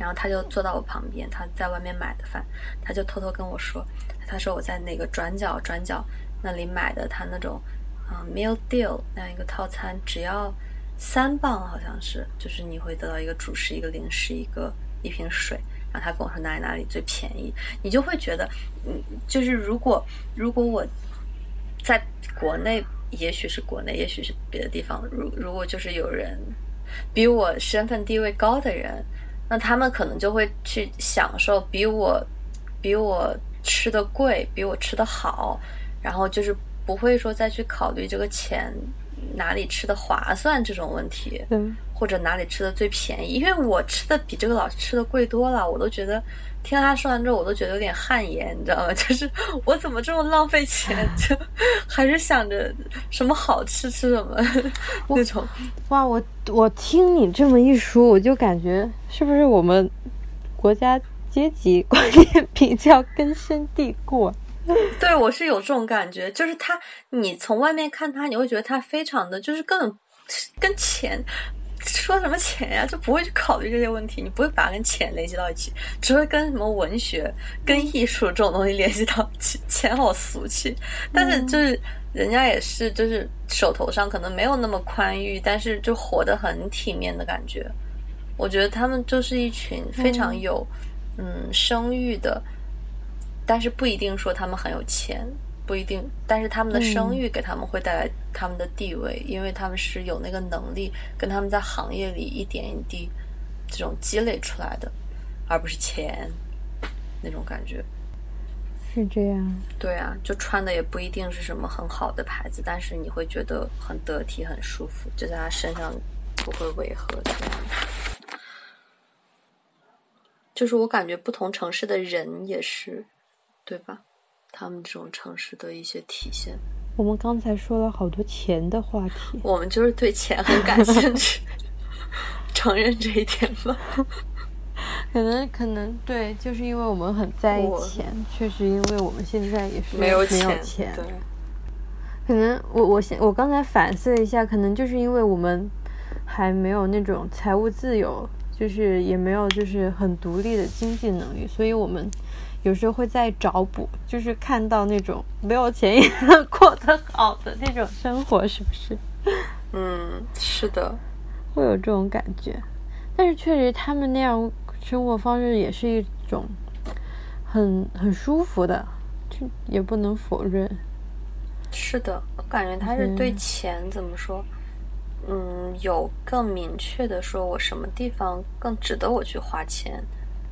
Speaker 1: 然后他就坐到我旁边，他在外面买的饭，他就偷偷跟我说，他说我在哪个转角转角那里买的他那种啊、meal deal 那样一个套餐，只要三磅，好像是，就是你会得到一个主食、一个零食、一个一瓶水。他跟我说哪里哪里最便宜，你就会觉得，嗯，就是如果如果我在国内，也许是国内，也许是别的地方。如如果就是有人比我身份地位高的人，那他们可能就会去享受比我比我吃的贵，比我吃的好，然后就是不会说再去考虑这个钱哪里吃的划算这种问题。
Speaker 2: 嗯，
Speaker 1: 或者哪里吃的最便宜，因为我吃的比这个老师吃的贵多了，我都觉得听他说完之后，我都觉得有点汗颜，你知道吗？(laughs) 就是我怎么这么浪费钱，(laughs) 就还是想着什么好吃吃什么那种。
Speaker 2: 哇，我我听你这么一说，我就感觉是不是我们国家阶级观念比较根深蒂固？(laughs)
Speaker 1: 对我是有这种感觉，就是他，你从外面看他，你会觉得他非常的，就是根本跟钱。说什么钱呀、就不会去考虑这些问题，你不会把它跟钱联系到一起，只会跟什么文学、跟艺术这种东西联系到一起。(laughs) 钱好俗气，但是就是人家也是，就是手头上可能没有那么宽裕，但是就活得很体面的感觉。我觉得他们就是一群非常有嗯声誉的，但是不一定说他们很有钱，不一定，但是他们的声誉给他们会带来他们的地位，因为他们是有那个能力跟他们在行业里一点一滴这种积累出来的，而不是钱那种感觉。
Speaker 2: 是这样，
Speaker 1: 对啊，就穿的也不一定是什么很好的牌子，但是你会觉得很得体、很舒服，就在他身上不会违和这样。就是我感觉不同城市的人也是，对吧？他们这种城市的一些体现。
Speaker 2: 我们刚才说了好多钱的话题，
Speaker 1: 我们就是对钱很感兴趣，(laughs) 承认这一点吧。(laughs)
Speaker 2: 可能可能对，就是因为我们很在意钱，确实因为我们现在也是
Speaker 1: 没有
Speaker 2: 没有
Speaker 1: 钱，
Speaker 2: 钱，
Speaker 1: 对，
Speaker 2: 可能我我现我刚才反思了一下，可能就是因为我们还没有那种财务自由，就是也没有就是很独立的经济能力，所以我们有时候会在找补，就是看到那种没有钱也能过得好的那种生活，是不是？
Speaker 1: 嗯，是的，
Speaker 2: 会有这种感觉。但是确实，他们那样生活方式也是一种很很舒服的，这也不能否认。
Speaker 1: 是的，我感觉他是对
Speaker 2: 嗯
Speaker 1: 钱怎么说，嗯，有更明确的说，我什么地方更值得我去花钱，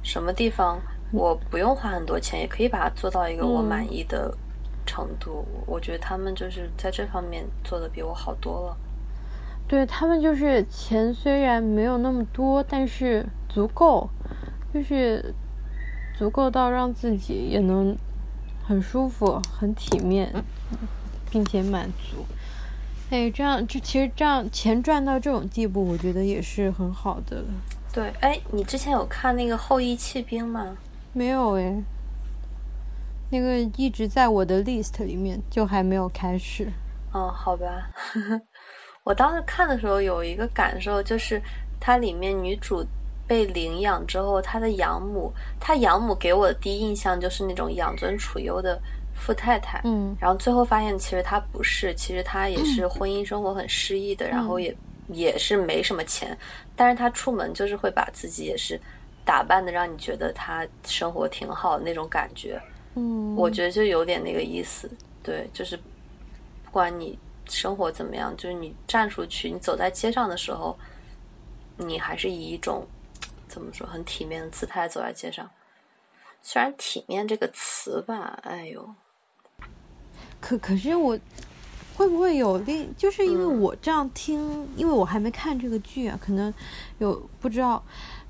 Speaker 1: 什么地方我不用花很多钱，也可以把它做到一个我
Speaker 2: 嗯
Speaker 1: 满意的程度。我觉得他们就是在这方面做的比我好多了。
Speaker 2: 对他们就是钱虽然没有那么多，但是足够，就是足够到让自己也能很舒服、很体面，并且满足。哎，这样就其实这样钱赚到这种地步，我觉得也是很好的了。
Speaker 1: 对，哎，你之前有看那个《后裔弃兵》吗？
Speaker 2: 没有哎，那个一直在我的 list 里面，就还没有开始。
Speaker 1: 哦，好吧，(laughs) 我当时看的时候有一个感受，就是它里面女主被领养之后，她的养母，她养母给我的第一印象就是那种养尊处优的富太太，
Speaker 2: 嗯。
Speaker 1: 然后最后发现其实她不是，其实她也是婚姻生活很失意的，然后也也是没什么钱，但是她出门就是会把自己也是打扮的让你觉得他生活挺好的那种感觉，
Speaker 2: 嗯，
Speaker 1: 我觉得就有点那个意思，对，就是不管你生活怎么样，就是你站出去，你走在街上的时候，你还是以一种怎么说很体面的姿态走在街上。虽然“体面”这个词吧，哎呦，
Speaker 2: 可可是我会不会有另，就是因为
Speaker 1: 嗯。
Speaker 2: 我这样听，因为我还没看这个剧啊，可能有不知道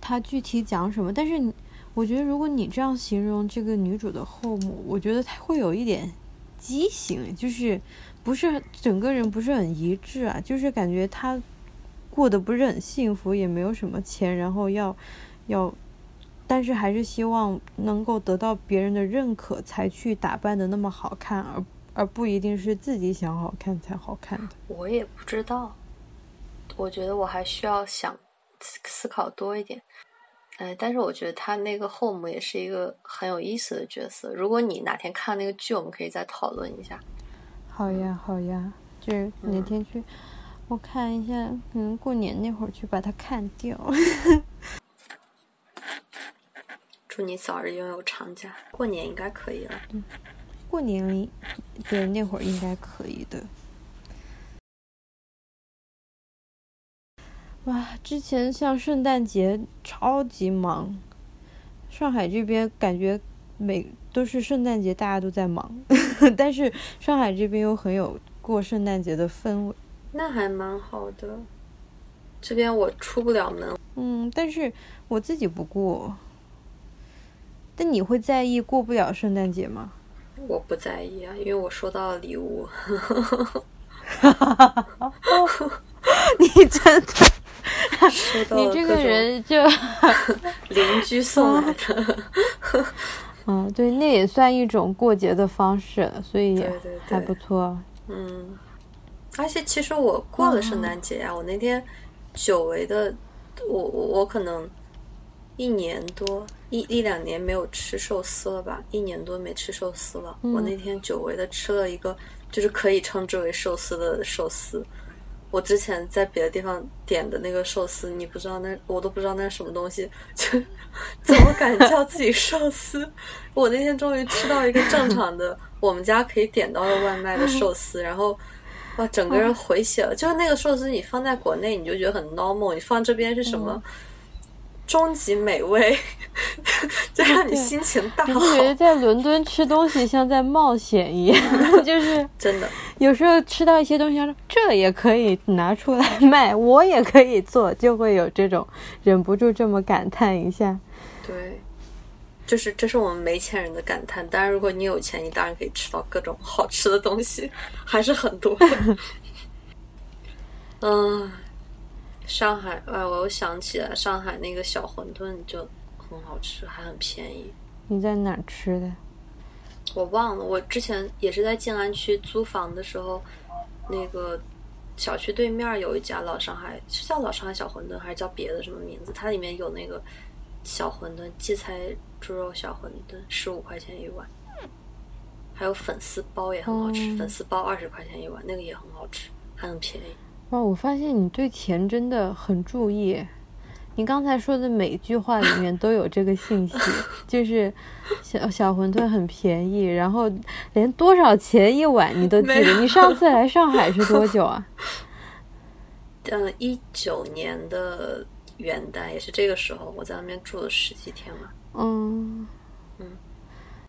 Speaker 2: 它具体讲什么。但是我觉得，如果你这样形容这个女主的后母，我觉得她会有一点畸形，就是不是整个人不是很一致啊，就是感觉她过得不是很幸福，也没有什么钱，然后要要。但是还是希望能够得到别人的认可，才去打扮的那么好看，而而不一定是自己想好看才好看的。
Speaker 1: 我也不知道。我觉得我还需要想思思考多一点。哎，但是我觉得他那个 home 也是一个很有意思的角色。如果你哪天看那个剧，我们可以再讨论一下。
Speaker 2: 好呀，好呀，就是哪天去，我看一下，可能，过年那会儿去把它看掉。(laughs)
Speaker 1: 祝你早日拥有长假，过年应该可以了。
Speaker 2: 嗯过年，对，那会儿应该可以的。哇，之前像圣诞节超级忙，上海这边感觉每都是圣诞节大家都在忙，(laughs) 但是上海这边又很有过圣诞节的氛围。
Speaker 1: 那还蛮好的。这边我出不了门，
Speaker 2: 嗯，但是我自己不过。但你会在意过不了圣诞节吗？
Speaker 1: 我不在意啊，因为我收到了礼物。(laughs)
Speaker 2: 你真的，(laughs) 你这个人就，(laughs)
Speaker 1: 邻居送来的。(laughs)
Speaker 2: 嗯，对，那也算一种过节的方式，所以
Speaker 1: 对对
Speaker 2: 还
Speaker 1: 对
Speaker 2: 不错。
Speaker 1: 嗯，而且其实我过了圣诞节呀、我那天久违的，我我我可能一年多一一两年没有吃寿司了吧，一年多没吃寿司了。我那天久违的吃了一个，就是可以称之为寿司的寿司。我之前在别的地方点的那个寿司，你不知道那我都不知道那是什么东西，就 (laughs) 怎么敢叫自己寿司？我那天终于吃到一个正常的，我们家可以点到的外卖的寿司，然后哇，整个人回血了。就是那个寿司，你放在国内你就觉得很 normal，你放这边是什么？终极美味，(laughs) 就让你心情大好
Speaker 2: 你不，觉得在伦敦吃东西像在冒险一样？(laughs) 就是 (laughs)
Speaker 1: 真的。
Speaker 2: 有时候吃到一些东西，说这也可以拿出来卖，我也可以做，就会有这种忍不住这么感叹一下。
Speaker 1: 对，就是这是我们没钱人的感叹。当然，如果你有钱，你当然可以吃到各种好吃的东西，还是很多的。嗯，上海，哎，我又想起来，上海那个小馄饨就很好吃，还很便宜。
Speaker 2: 你在哪儿吃的？
Speaker 1: 我忘了，我之前也是在静安区租房的时候，那个小区对面有一家老上海，是叫老上海小馄饨，还是叫别的什么名字？它里面有那个小馄饨，荠菜猪肉小馄饨，十五块钱一碗，还有粉丝包也很好吃，
Speaker 2: 哦
Speaker 1: 粉丝包二十块钱一碗，那个也很好吃，还很便宜。
Speaker 2: 哇，我发现你对钱真的很注意。你刚才说的每一句话里面都有这个信息，就是小小馄饨很便宜，然后连多少钱一碗你都记得。你上次来上海是多久啊？
Speaker 1: 嗯，(laughs) 一九年的元旦也是这个时候，我在那边住了十几天嘛。
Speaker 2: 嗯，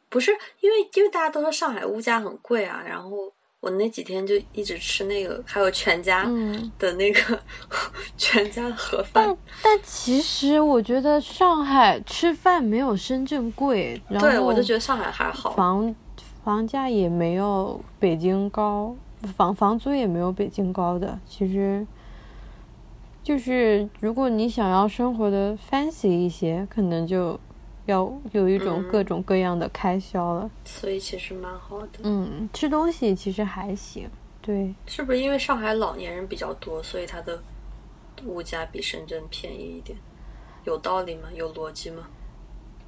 Speaker 1: 不是因为因为大家都说上海物价很贵啊，然后我那几天就一直吃那个，还有全家
Speaker 2: 嗯
Speaker 1: 的那个、全家的盒饭
Speaker 2: 但。但其实我觉得上海吃饭没有深圳贵，然后
Speaker 1: 对，我就觉得上海还好。
Speaker 2: 房房价也没有北京高，房房租也没有北京高的。其实，就是如果你想要生活的 fancy 一些，可能就要有一种
Speaker 1: 嗯
Speaker 2: 各种各样的开销了。
Speaker 1: 所以其实蛮好的。
Speaker 2: 嗯，吃东西其实还行，对，
Speaker 1: 是不是因为上海老年人比较多，所以它的物价比深圳便宜一点？有道理吗？有逻辑吗？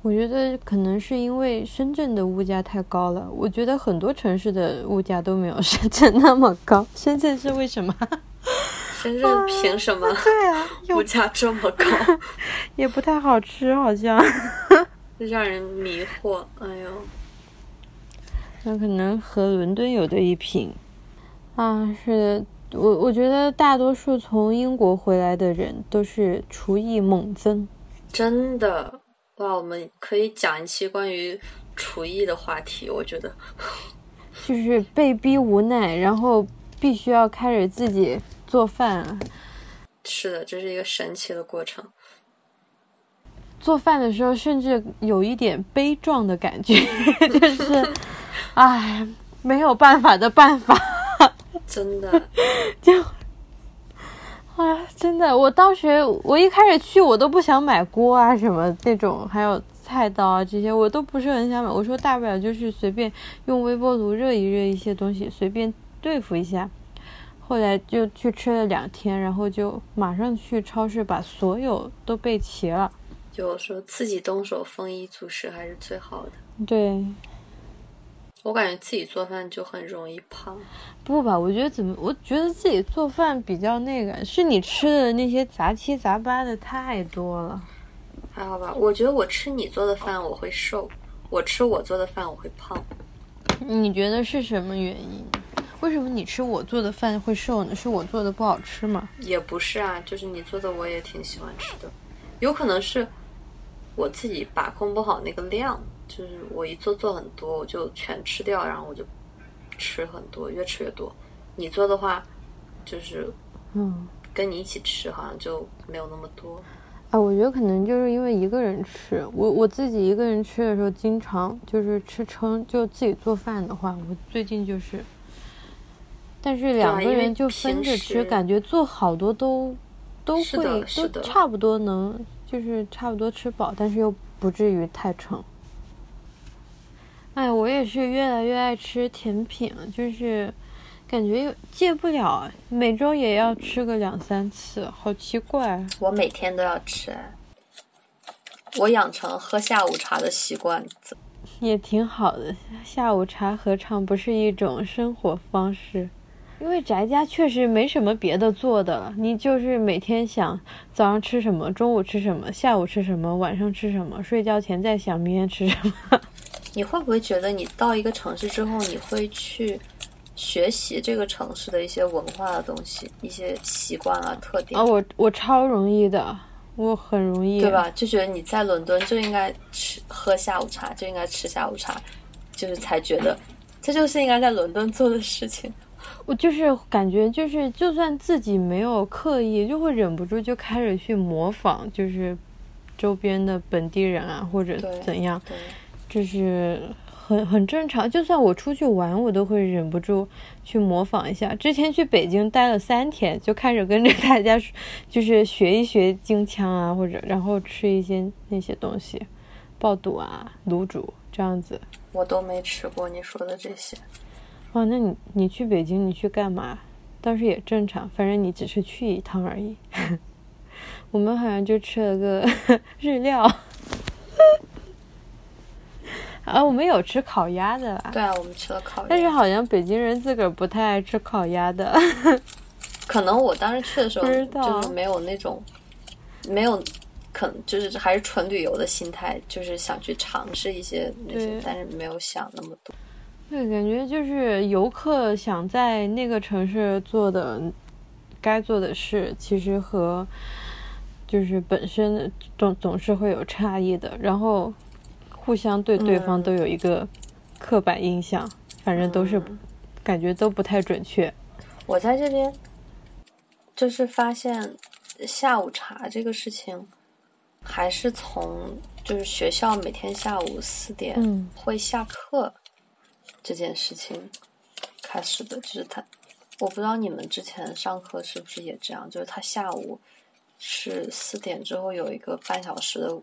Speaker 2: 我觉得可能是因为深圳的物价太高了。我觉得很多城市的物价都没有深圳那么高。深圳是为什么？
Speaker 1: 深圳凭什么？
Speaker 2: 对啊，
Speaker 1: 物价这么高，(laughs)
Speaker 2: 也不太好吃，好像
Speaker 1: 让人迷惑。哎呦，
Speaker 2: 那可能和伦敦有的一拼啊！是的我，我觉得大多数从英国回来的人都是厨艺猛增，
Speaker 1: 真的哇！我们可以讲一期关于厨艺的话题，我觉得 (laughs)
Speaker 2: 就是被逼无奈，然后必须要开始自己做饭。
Speaker 1: 是的，这是一个神奇的过程。
Speaker 2: 做饭的时候，甚至有一点悲壮的感觉，(laughs) 就是，唉，没有办法的办法。
Speaker 1: 真的，(laughs)
Speaker 2: 就，啊，真的，我当时我一开始去，我都不想买锅啊什么那种，还有菜刀啊这些，我都不是很想买。我说大不了就是随便用微波炉热一热一些东西，随便对付一下。后来就去吃了两天，然后就马上去超市把所有都备齐了。
Speaker 1: 就说自己动手丰衣足食还是最好的。
Speaker 2: 对，
Speaker 1: 我感觉自己做饭就很容易胖。
Speaker 2: 不吧？我觉得怎么？我觉得自己做饭比较那个，是你吃的那些杂七杂八的太多了。
Speaker 1: 还好吧？我觉得我吃你做的饭我会瘦，我吃我做的饭我会胖。
Speaker 2: 你觉得是什么原因？为什么你吃我做的饭会瘦呢？是我做的不好吃吗？
Speaker 1: 也不是啊，就是你做的我也挺喜欢吃的，有可能是。我自己把控不好那个量，就是我一做做很多，我就全吃掉，然后我就吃很多，越吃越多。你做的话，就是
Speaker 2: 嗯，
Speaker 1: 跟你一起吃好像就没有那么多。
Speaker 2: 啊，我觉得可能就是因为一个人吃，我我自己一个人吃的时候，经常就是吃撑。就自己做饭的话，我最近就是，但是两个人就分着吃，感觉做好多都都会都差不多能。就是差不多吃饱，但是又不至于太撑。哎，我也是越来越爱吃甜品了，就是感觉又戒不了，每周也要吃个两三次，好奇怪。
Speaker 1: 我每天都要吃，我养成喝下午茶的习惯，
Speaker 2: 也挺好的。下午茶何尝不是一种生活方式？因为宅家确实没什么别的做的了，你就是每天想早上吃什么，中午吃什么，下午吃什么，晚上吃什么，睡觉前再想明天吃什么。(laughs)
Speaker 1: 你会不会觉得你到一个城市之后，你会去学习这个城市的一些文化的东西、一些习惯啊、特点？
Speaker 2: 啊，我我超容易的，我很容易，
Speaker 1: 对吧？就觉得你在伦敦就应该吃喝下午茶，就应该吃下午茶，就是才觉得这就是应该在伦敦做的事情。
Speaker 2: 我就是感觉，就是就算自己没有刻意，就会忍不住就开始去模仿，就是周边的本地人啊，或者怎样，就是很很正常。就算我出去玩，我都会忍不住去模仿一下。之前去北京待了三天，就开始跟着大家，就是学一学京腔啊，或者然后吃一些那些东西，爆肚啊、卤煮这样子。
Speaker 1: 我都没吃过你说的这些。
Speaker 2: 哦，那你你去北京，你去干嘛？倒是也正常，反正你只是去一趟而已。(laughs) 我们好像就吃了个 (laughs) 日料。啊，我们有吃烤鸭的啦。
Speaker 1: 对啊，我们吃了烤鸭。
Speaker 2: 但是好像北京人自个儿不太爱吃烤鸭的。(laughs)
Speaker 1: 可能我当时去的时候就是没有那种，没有，可能就是还是纯旅游的心态，就是想去尝试一些那些，但是没有想那么多。
Speaker 2: 对，感觉就是游客想在那个城市做的该做的事，其实和就是本身总总是会有差异的，然后互相对对方都有一个刻板印象，反正都是感觉都不太准确。
Speaker 1: 我在这边就是发现下午茶这个事情，还是从就是学校每天下午四点会下课。这件事情开始的，就是他，我不知道你们之前上课是不是也这样，就是他下午是四点之后有一个半小时的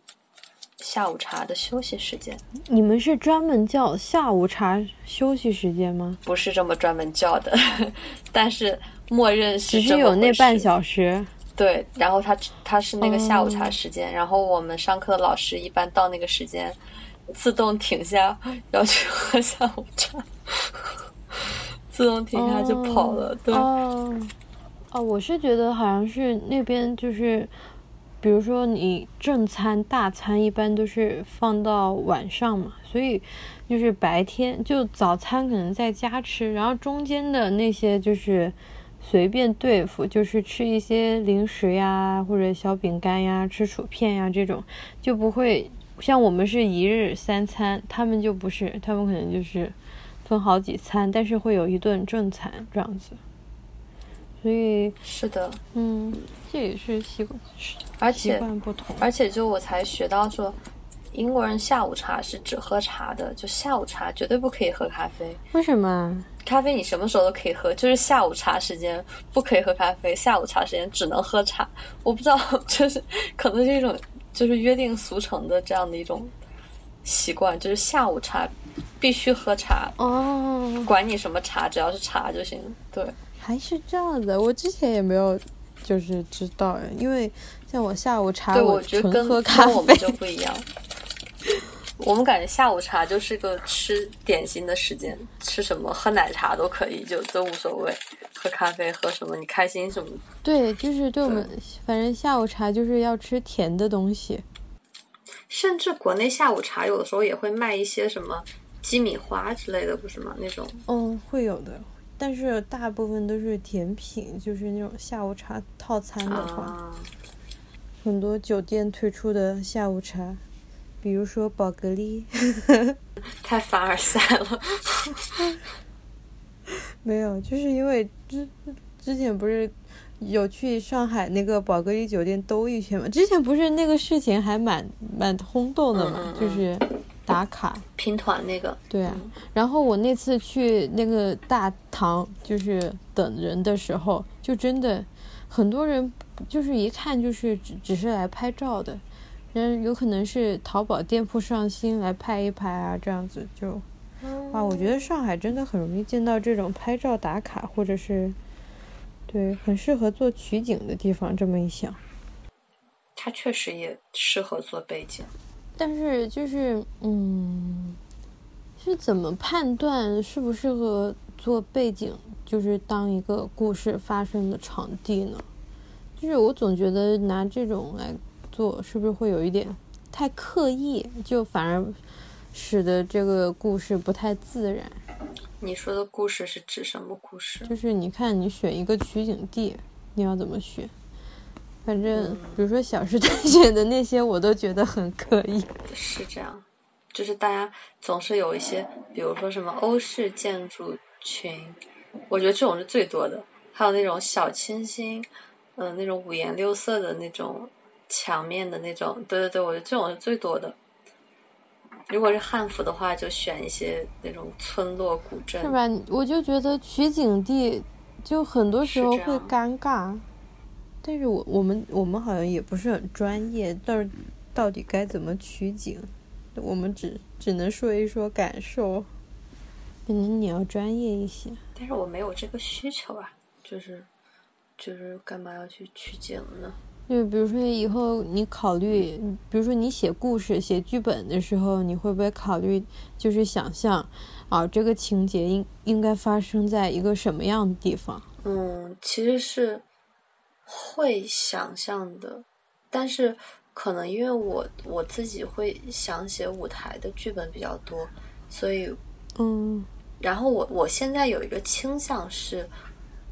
Speaker 1: 下午茶的休息时间。
Speaker 2: 你们是专门叫下午茶休息时间吗？
Speaker 1: 不是这么专门叫的，(laughs) 但是默认是
Speaker 2: 只是有那半小时。
Speaker 1: 对，然后他他是那个下午茶时间，然后我们上课的老师一般到那个时间自动停下，要去喝下午茶，(laughs) 自动停下就跑了。对，
Speaker 2: 哦，哦，我是觉得好像是那边就是，比如说你正餐大餐一般都是放到晚上嘛，所以就是白天就早餐可能在家吃，然后中间的那些就是。随便对付，就是吃一些零食呀，或者小饼干呀，吃薯片呀，这种就不会像我们是一日三餐，他们就不是，他们可能就是分好几餐，但是会有一顿正餐这样子。所以
Speaker 1: 是的，
Speaker 2: 嗯，这也是习惯，
Speaker 1: 而且
Speaker 2: 习惯不同，
Speaker 1: 而且就我才学到说，英国人下午茶是只喝茶的，就下午茶绝对不可以喝咖啡。
Speaker 2: 为什么？
Speaker 1: 咖啡你什么时候都可以喝，就是下午茶时间不可以喝咖啡，下午茶时间只能喝茶。我不知道，(laughs) 就是可能是一种就是约定俗成的这样的一种习惯，就是下午茶必须喝茶
Speaker 2: 哦，
Speaker 1: 管你什么茶，只要是茶就行。对，
Speaker 2: 还是这样的。我之前也没有就是知道，因为像我下午茶，
Speaker 1: 我觉得跟
Speaker 2: 跟
Speaker 1: 我们就不一样。我们感觉下午茶就是个吃点心的时间，吃什么喝奶茶都可以，就都无所谓。喝咖啡喝什么，你开心什么。
Speaker 2: 对，就是对我们，反正下午茶就是要吃甜的东西。
Speaker 1: 甚至国内下午茶有的时候也会卖一些什么鸡米花之类的，不是吗？那种。
Speaker 2: 嗯，会有的，但是大部分都是甜品，就是那种下午茶套餐的话，很多酒店推出的下午茶。比如说宝格丽，(laughs)
Speaker 1: 太凡尔赛了。(laughs)
Speaker 2: 没有，就是因为之之前不是有去上海那个宝格丽酒店兜一圈嘛？之前不是那个事情还蛮蛮轰动的嘛？就是打卡
Speaker 1: 拼团那个。
Speaker 2: 对啊，然后我那次去那个大堂，就是等人的时候，就真的很多人，就是一看就是只只是来拍照的。嗯，有可能是淘宝店铺上新来拍一拍啊，这样子就，啊，我觉得上海真的很容易见到这种拍照打卡，或者是，对，很适合做取景的地方。这么一想，
Speaker 1: 它确实也适合做背景，
Speaker 2: 但是就是，嗯，是怎么判断适不适合做背景，就是当一个故事发生的场地呢？就是我总觉得拿这种来。做是不是会有一点太刻意，就反而使得这个故事不太自然？
Speaker 1: 你说的故事是指什么故事？
Speaker 2: 就是你看，你选一个取景地，你要怎么选？反正比如说《小时代》选的那些，我都觉得很刻意。
Speaker 1: 是这样，就是大家总是有一些，比如说什么欧式建筑群，我觉得这种是最多的。还有那种小清新，嗯，那种五颜六色的那种。墙面的那种，对对对，我觉得这种是最多的。如果是汉服的话，就选一些那种村落古镇，
Speaker 2: 是吧？我就觉得取景地就很多时候会尴尬。但是我我们我们好像也不是很专业，到到底该怎么取景，我们只只能说一说感受。可能你要专业一些，
Speaker 1: 但是我没有这个需求啊，就是就是干嘛要去取景呢？
Speaker 2: 就比如说，以后你考虑，比如说你写故事、写剧本的时候，你会不会考虑，就是想象，啊，这个情节应应该发生在一个什么样的地方？
Speaker 1: 嗯，其实是会想象的，但是可能因为我我自己会想写舞台的剧本比较多，所以，
Speaker 2: 嗯，
Speaker 1: 然后我我现在有一个倾向是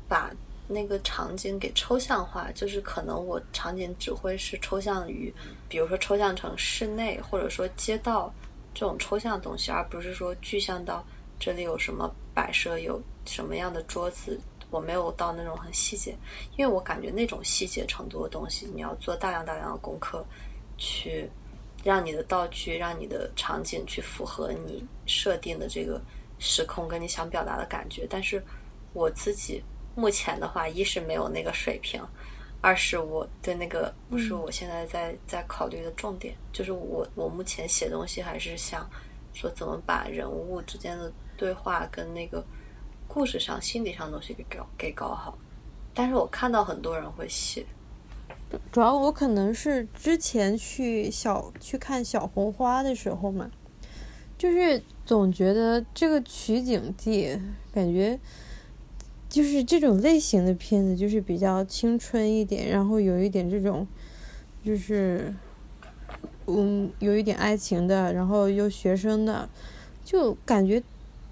Speaker 1: 把。那个场景给抽象化，就是可能我场景只会是抽象于，比如说抽象成室内，或者说街道这种抽象的东西，而不是说具象到这里有什么摆设，有什么样的桌子。我没有到那种很细节，因为我感觉那种细节程度的东西，你要做大量大量的功课，去让你的道具、让你的场景去符合你设定的这个时空跟你想表达的感觉。但是我自己。目前的话，一是没有那个水平，二是我对那个不是我现在在在考虑的重点，就是我我目前写东西还是想说怎么把人物之间的对话跟那个故事上、心理上的东西给搞给搞好。但是我看到很多人会写，
Speaker 2: 主要我可能是之前去小去看小红花的时候嘛，就是总觉得这个取景地感觉。就是这种类型的片子，就是比较青春一点，然后有一点这种，就是，嗯，有一点爱情的，然后又学生的，就感觉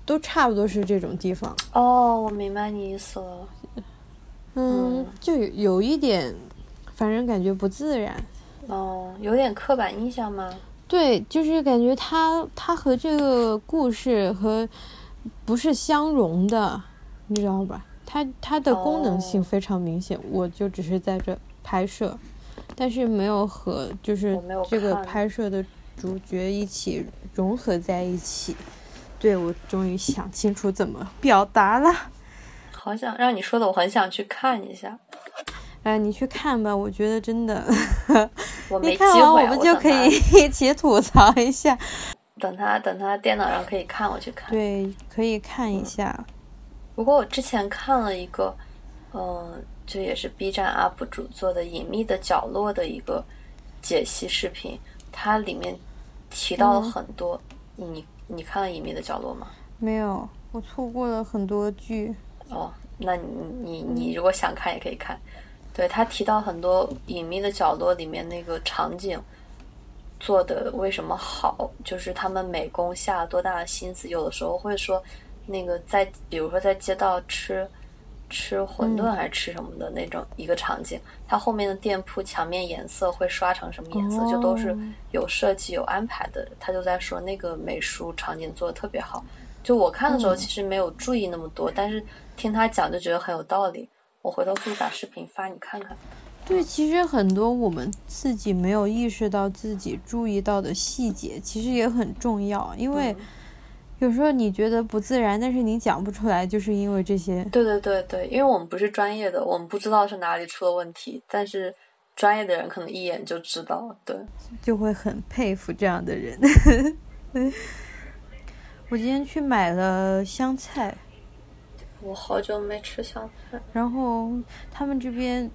Speaker 2: 都差不多是这种地方。
Speaker 1: 哦，我明白你意思了。
Speaker 2: 嗯，就有一点，反正感觉不自然。
Speaker 1: 哦，有点刻板印象吗？
Speaker 2: 对，就是感觉他他和这个故事和不是相融的，你知道吧？它它的功能性非常明显，我就只是在这拍摄，但是没有和就是这个拍摄的主角一起融合在一起。对我终于想清楚怎么表达了。
Speaker 1: 好想让你说的，我很想去看一下。
Speaker 2: 哎，你去看吧，我觉得真的。(laughs)
Speaker 1: 我没
Speaker 2: 机会，我们就可以一起吐槽一下。
Speaker 1: 等他等他电脑上可以看，我去看。
Speaker 2: 对，可以看一下。
Speaker 1: 不过我之前看了一个，嗯，就也是 B 站 UP 主做的《隐秘的角落》的一个解析视频，它里面提到了很多。你你看了《隐秘的角落》吗？
Speaker 2: 没有，我错过了很多剧。
Speaker 1: 哦，那你你你如果想看也可以看。对他提到很多《隐秘的角落》里面那个场景做的为什么好，就是他们美工下了多大的心思，有的时候会说。那个在，比如说在街道吃吃馄饨还是吃什么的那种一个场景，它后面的店铺墙面颜色会刷成什么颜色，就都是有设计有安排的。他就在说那个美术场景做的特别好。就我看的时候其实没有注意那么多，但是听他讲就觉得很有道理。我回头可以把视频发你看看。
Speaker 2: 对，其实很多我们自己没有意识到自己注意到的细节，其实也很重要，因为。有时候你觉得不自然，但是你讲不出来，就是因为这些。
Speaker 1: 对对对对，因为我们不是专业的，我们不知道是哪里出了问题，但是专业的人可能一眼就知道，对，
Speaker 2: 就会很佩服这样的人。(laughs) 我今天去买了香菜，
Speaker 1: 我好久没吃香菜，
Speaker 2: 然后他们这边。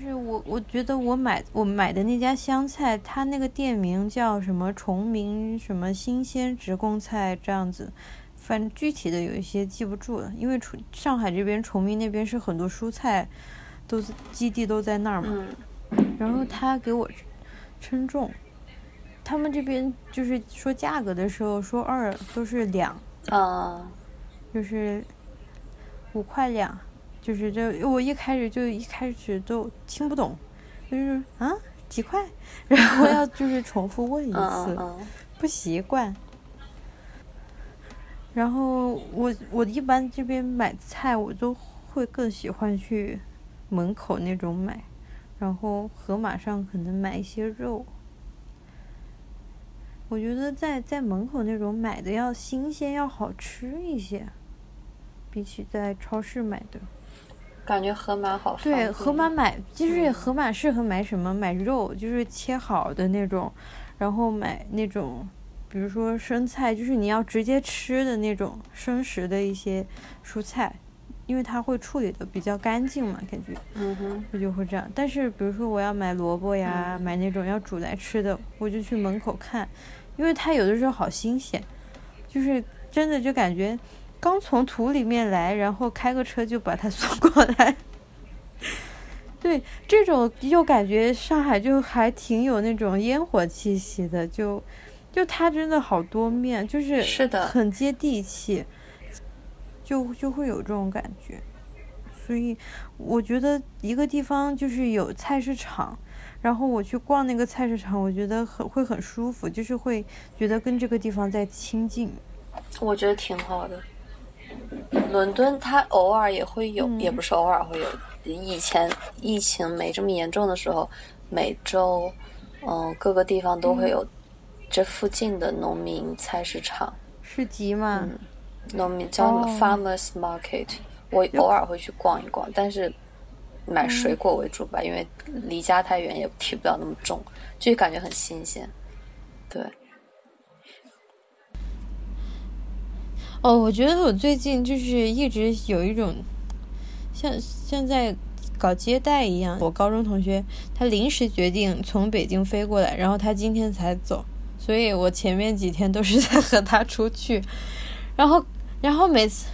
Speaker 2: 就是我，我觉得我买我买的那家香菜，它那个店名叫什么崇明什么新鲜职工菜这样子，反正具体的有一些记不住了，因为崇上海这边崇明那边是很多蔬菜，都基地都在那儿嘛。然后他给我称重，他们这边就是说价格的时候说二都是两，
Speaker 1: 啊，
Speaker 2: 就是五块两。就是这，我一开始就一开始都听不懂，就是啊几块，(laughs) 然后要就是重复问一次，不习惯。然后我我一般这边买菜，我都会更喜欢去门口那种买，然后盒马上可能买一些肉。我觉得在在门口那种买的要新鲜，要好吃一些，比起在超市买的。
Speaker 1: 感觉盒马好
Speaker 2: 对，盒马买就是盒马适合买什么？买肉，就是切好的那种，然后买那种，比如说生菜，就是你要直接吃的那种生食的一些蔬菜，因为它会处理的比较干净嘛，感觉。
Speaker 1: 嗯哼。
Speaker 2: 我就会这样，但是比如说我要买萝卜呀，买那种要煮来吃的，我就去门口看，因为它有的时候好新鲜，就是真的就感觉。刚从土里面来，然后开个车就把他 (laughs) 送过来。对，这种就感觉上海就还挺有那种烟火气息的，就就它真的好多面，就是
Speaker 1: 是的，
Speaker 2: 很接地气，就就会有这种感觉。所以我觉得一个地方就是有菜市场，然后我去逛那个菜市场，我觉得很会很舒服，就是会觉得跟这个地方在亲近。
Speaker 1: 我觉得挺好的。伦敦，它偶尔也会有，也不是偶尔会有。以前疫情没这么严重的时候，每周，嗯，各个地方都会有这附近的农民菜市场
Speaker 2: 市集嘛。
Speaker 1: 嗯，农民叫什么 farmers market，我偶尔会去逛一逛，但是买水果为主吧，因为离家太远也提不了那么重，就感觉很新鲜。对。
Speaker 2: 哦，我觉得我最近就是一直有一种像像在搞接待一样。我高中同学他临时决定从北京飞过来，然后他今天才走，所以我前面几天都是在和他出去，(laughs) 然后然后每次，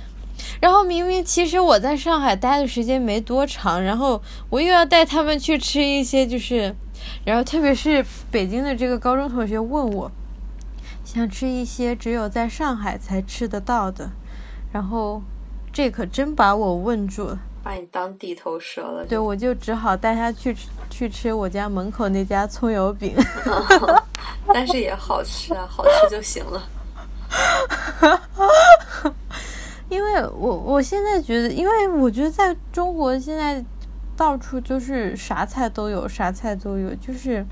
Speaker 2: 然后明明其实我在上海待的时间没多长，然后我又要带他们去吃一些就是，然后特别是北京的这个高中同学问我。想吃一些只有在上海才吃得到的，然后这可真把我问住了，
Speaker 1: 把你当地头蛇了。
Speaker 2: 对，我就只好带他去去吃我家门口那家葱油饼 (laughs) (laughs)
Speaker 1: 但是也好吃啊，好吃就行了。(laughs)
Speaker 2: 因为我我现在觉得，因为我觉得在中国现在到处就是啥菜都有，啥菜都有，就是。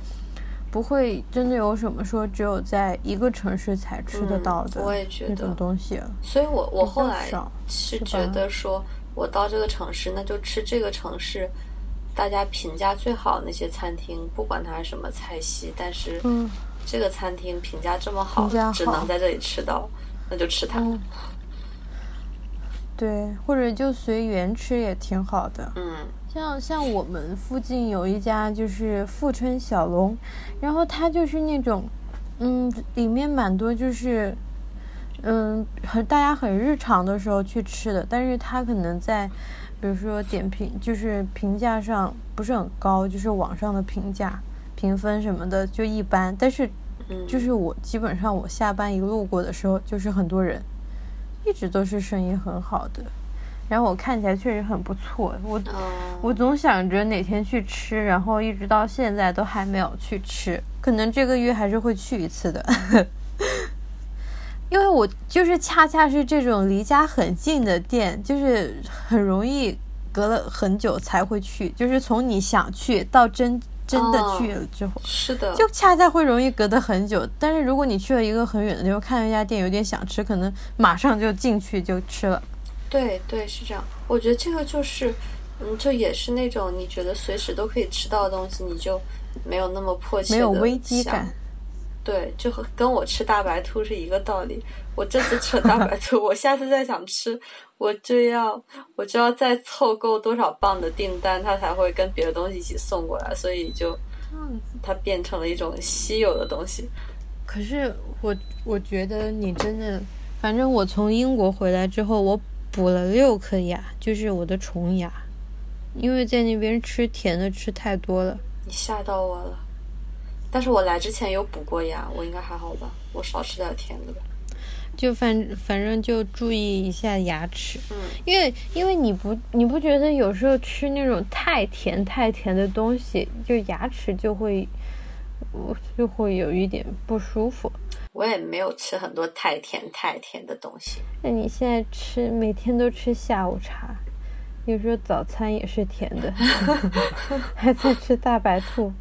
Speaker 2: 不会真的有什么说只有在一个城市才吃得到的那种东西，
Speaker 1: 所以我我后来是觉得说，我到这个城市，那就吃这个城市大家评价最好那些餐厅，不管它是什么菜系，但是这个餐厅评价这么好，只能在这里吃到，那就吃它。
Speaker 2: 对，或者就随缘吃也挺好的。
Speaker 1: 嗯。
Speaker 2: 像像我们附近有一家就是富春小龙，然后它就是那种，嗯，里面蛮多就是，嗯，很大家很日常的时候去吃的，但是它可能在，比如说点评就是评价上不是很高，就是网上的评价评分什么的就一般，但是，就是我基本上我下班一路过的时候，就是很多人，一直都是生意很好的。然后我看起来确实很不错，我我总想着哪天去吃，然后一直到现在都还没有去吃，可能这个月还是会去一次的，(laughs) 因为我就是恰恰是这种离家很近的店，就是很容易隔了很久才会去，就是从你想去到真真的去了之后，
Speaker 1: 是的，
Speaker 2: 就恰恰会容易隔得很久。但是如果你去了一个很远的地方，看到一家店有点想吃，可能马上就进去就吃了。
Speaker 1: 对对是这样，我觉得这个就是，嗯，就也是那种你觉得随时都可以吃到的东西，你就没有那么迫切的
Speaker 2: 没有危机感。
Speaker 1: 对，就和跟我吃大白兔是一个道理。我这次吃了大白兔，(laughs) 我下次再想吃，我就要我就要再凑够多少磅的订单，它才会跟别的东西一起送过来，所以就它变成了一种稀有的东西。
Speaker 2: 可是我我觉得你真的，反正我从英国回来之后，我。补了六颗牙，就是我的虫牙，因为在那边吃甜的吃太多了。
Speaker 1: 你吓到我了，但是我来之前有补过牙，我应该还好吧？我少吃点甜的吧。
Speaker 2: 就反反正就注意一下牙齿，
Speaker 1: 嗯，
Speaker 2: 因为因为你不你不觉得有时候吃那种太甜太甜的东西，就牙齿就会，我就会有一点不舒服。
Speaker 1: 我也没有吃很多太甜太甜的东西。
Speaker 2: 那你现在吃每天都吃下午茶，有时候早餐也是甜的，(laughs) 还在吃大白兔。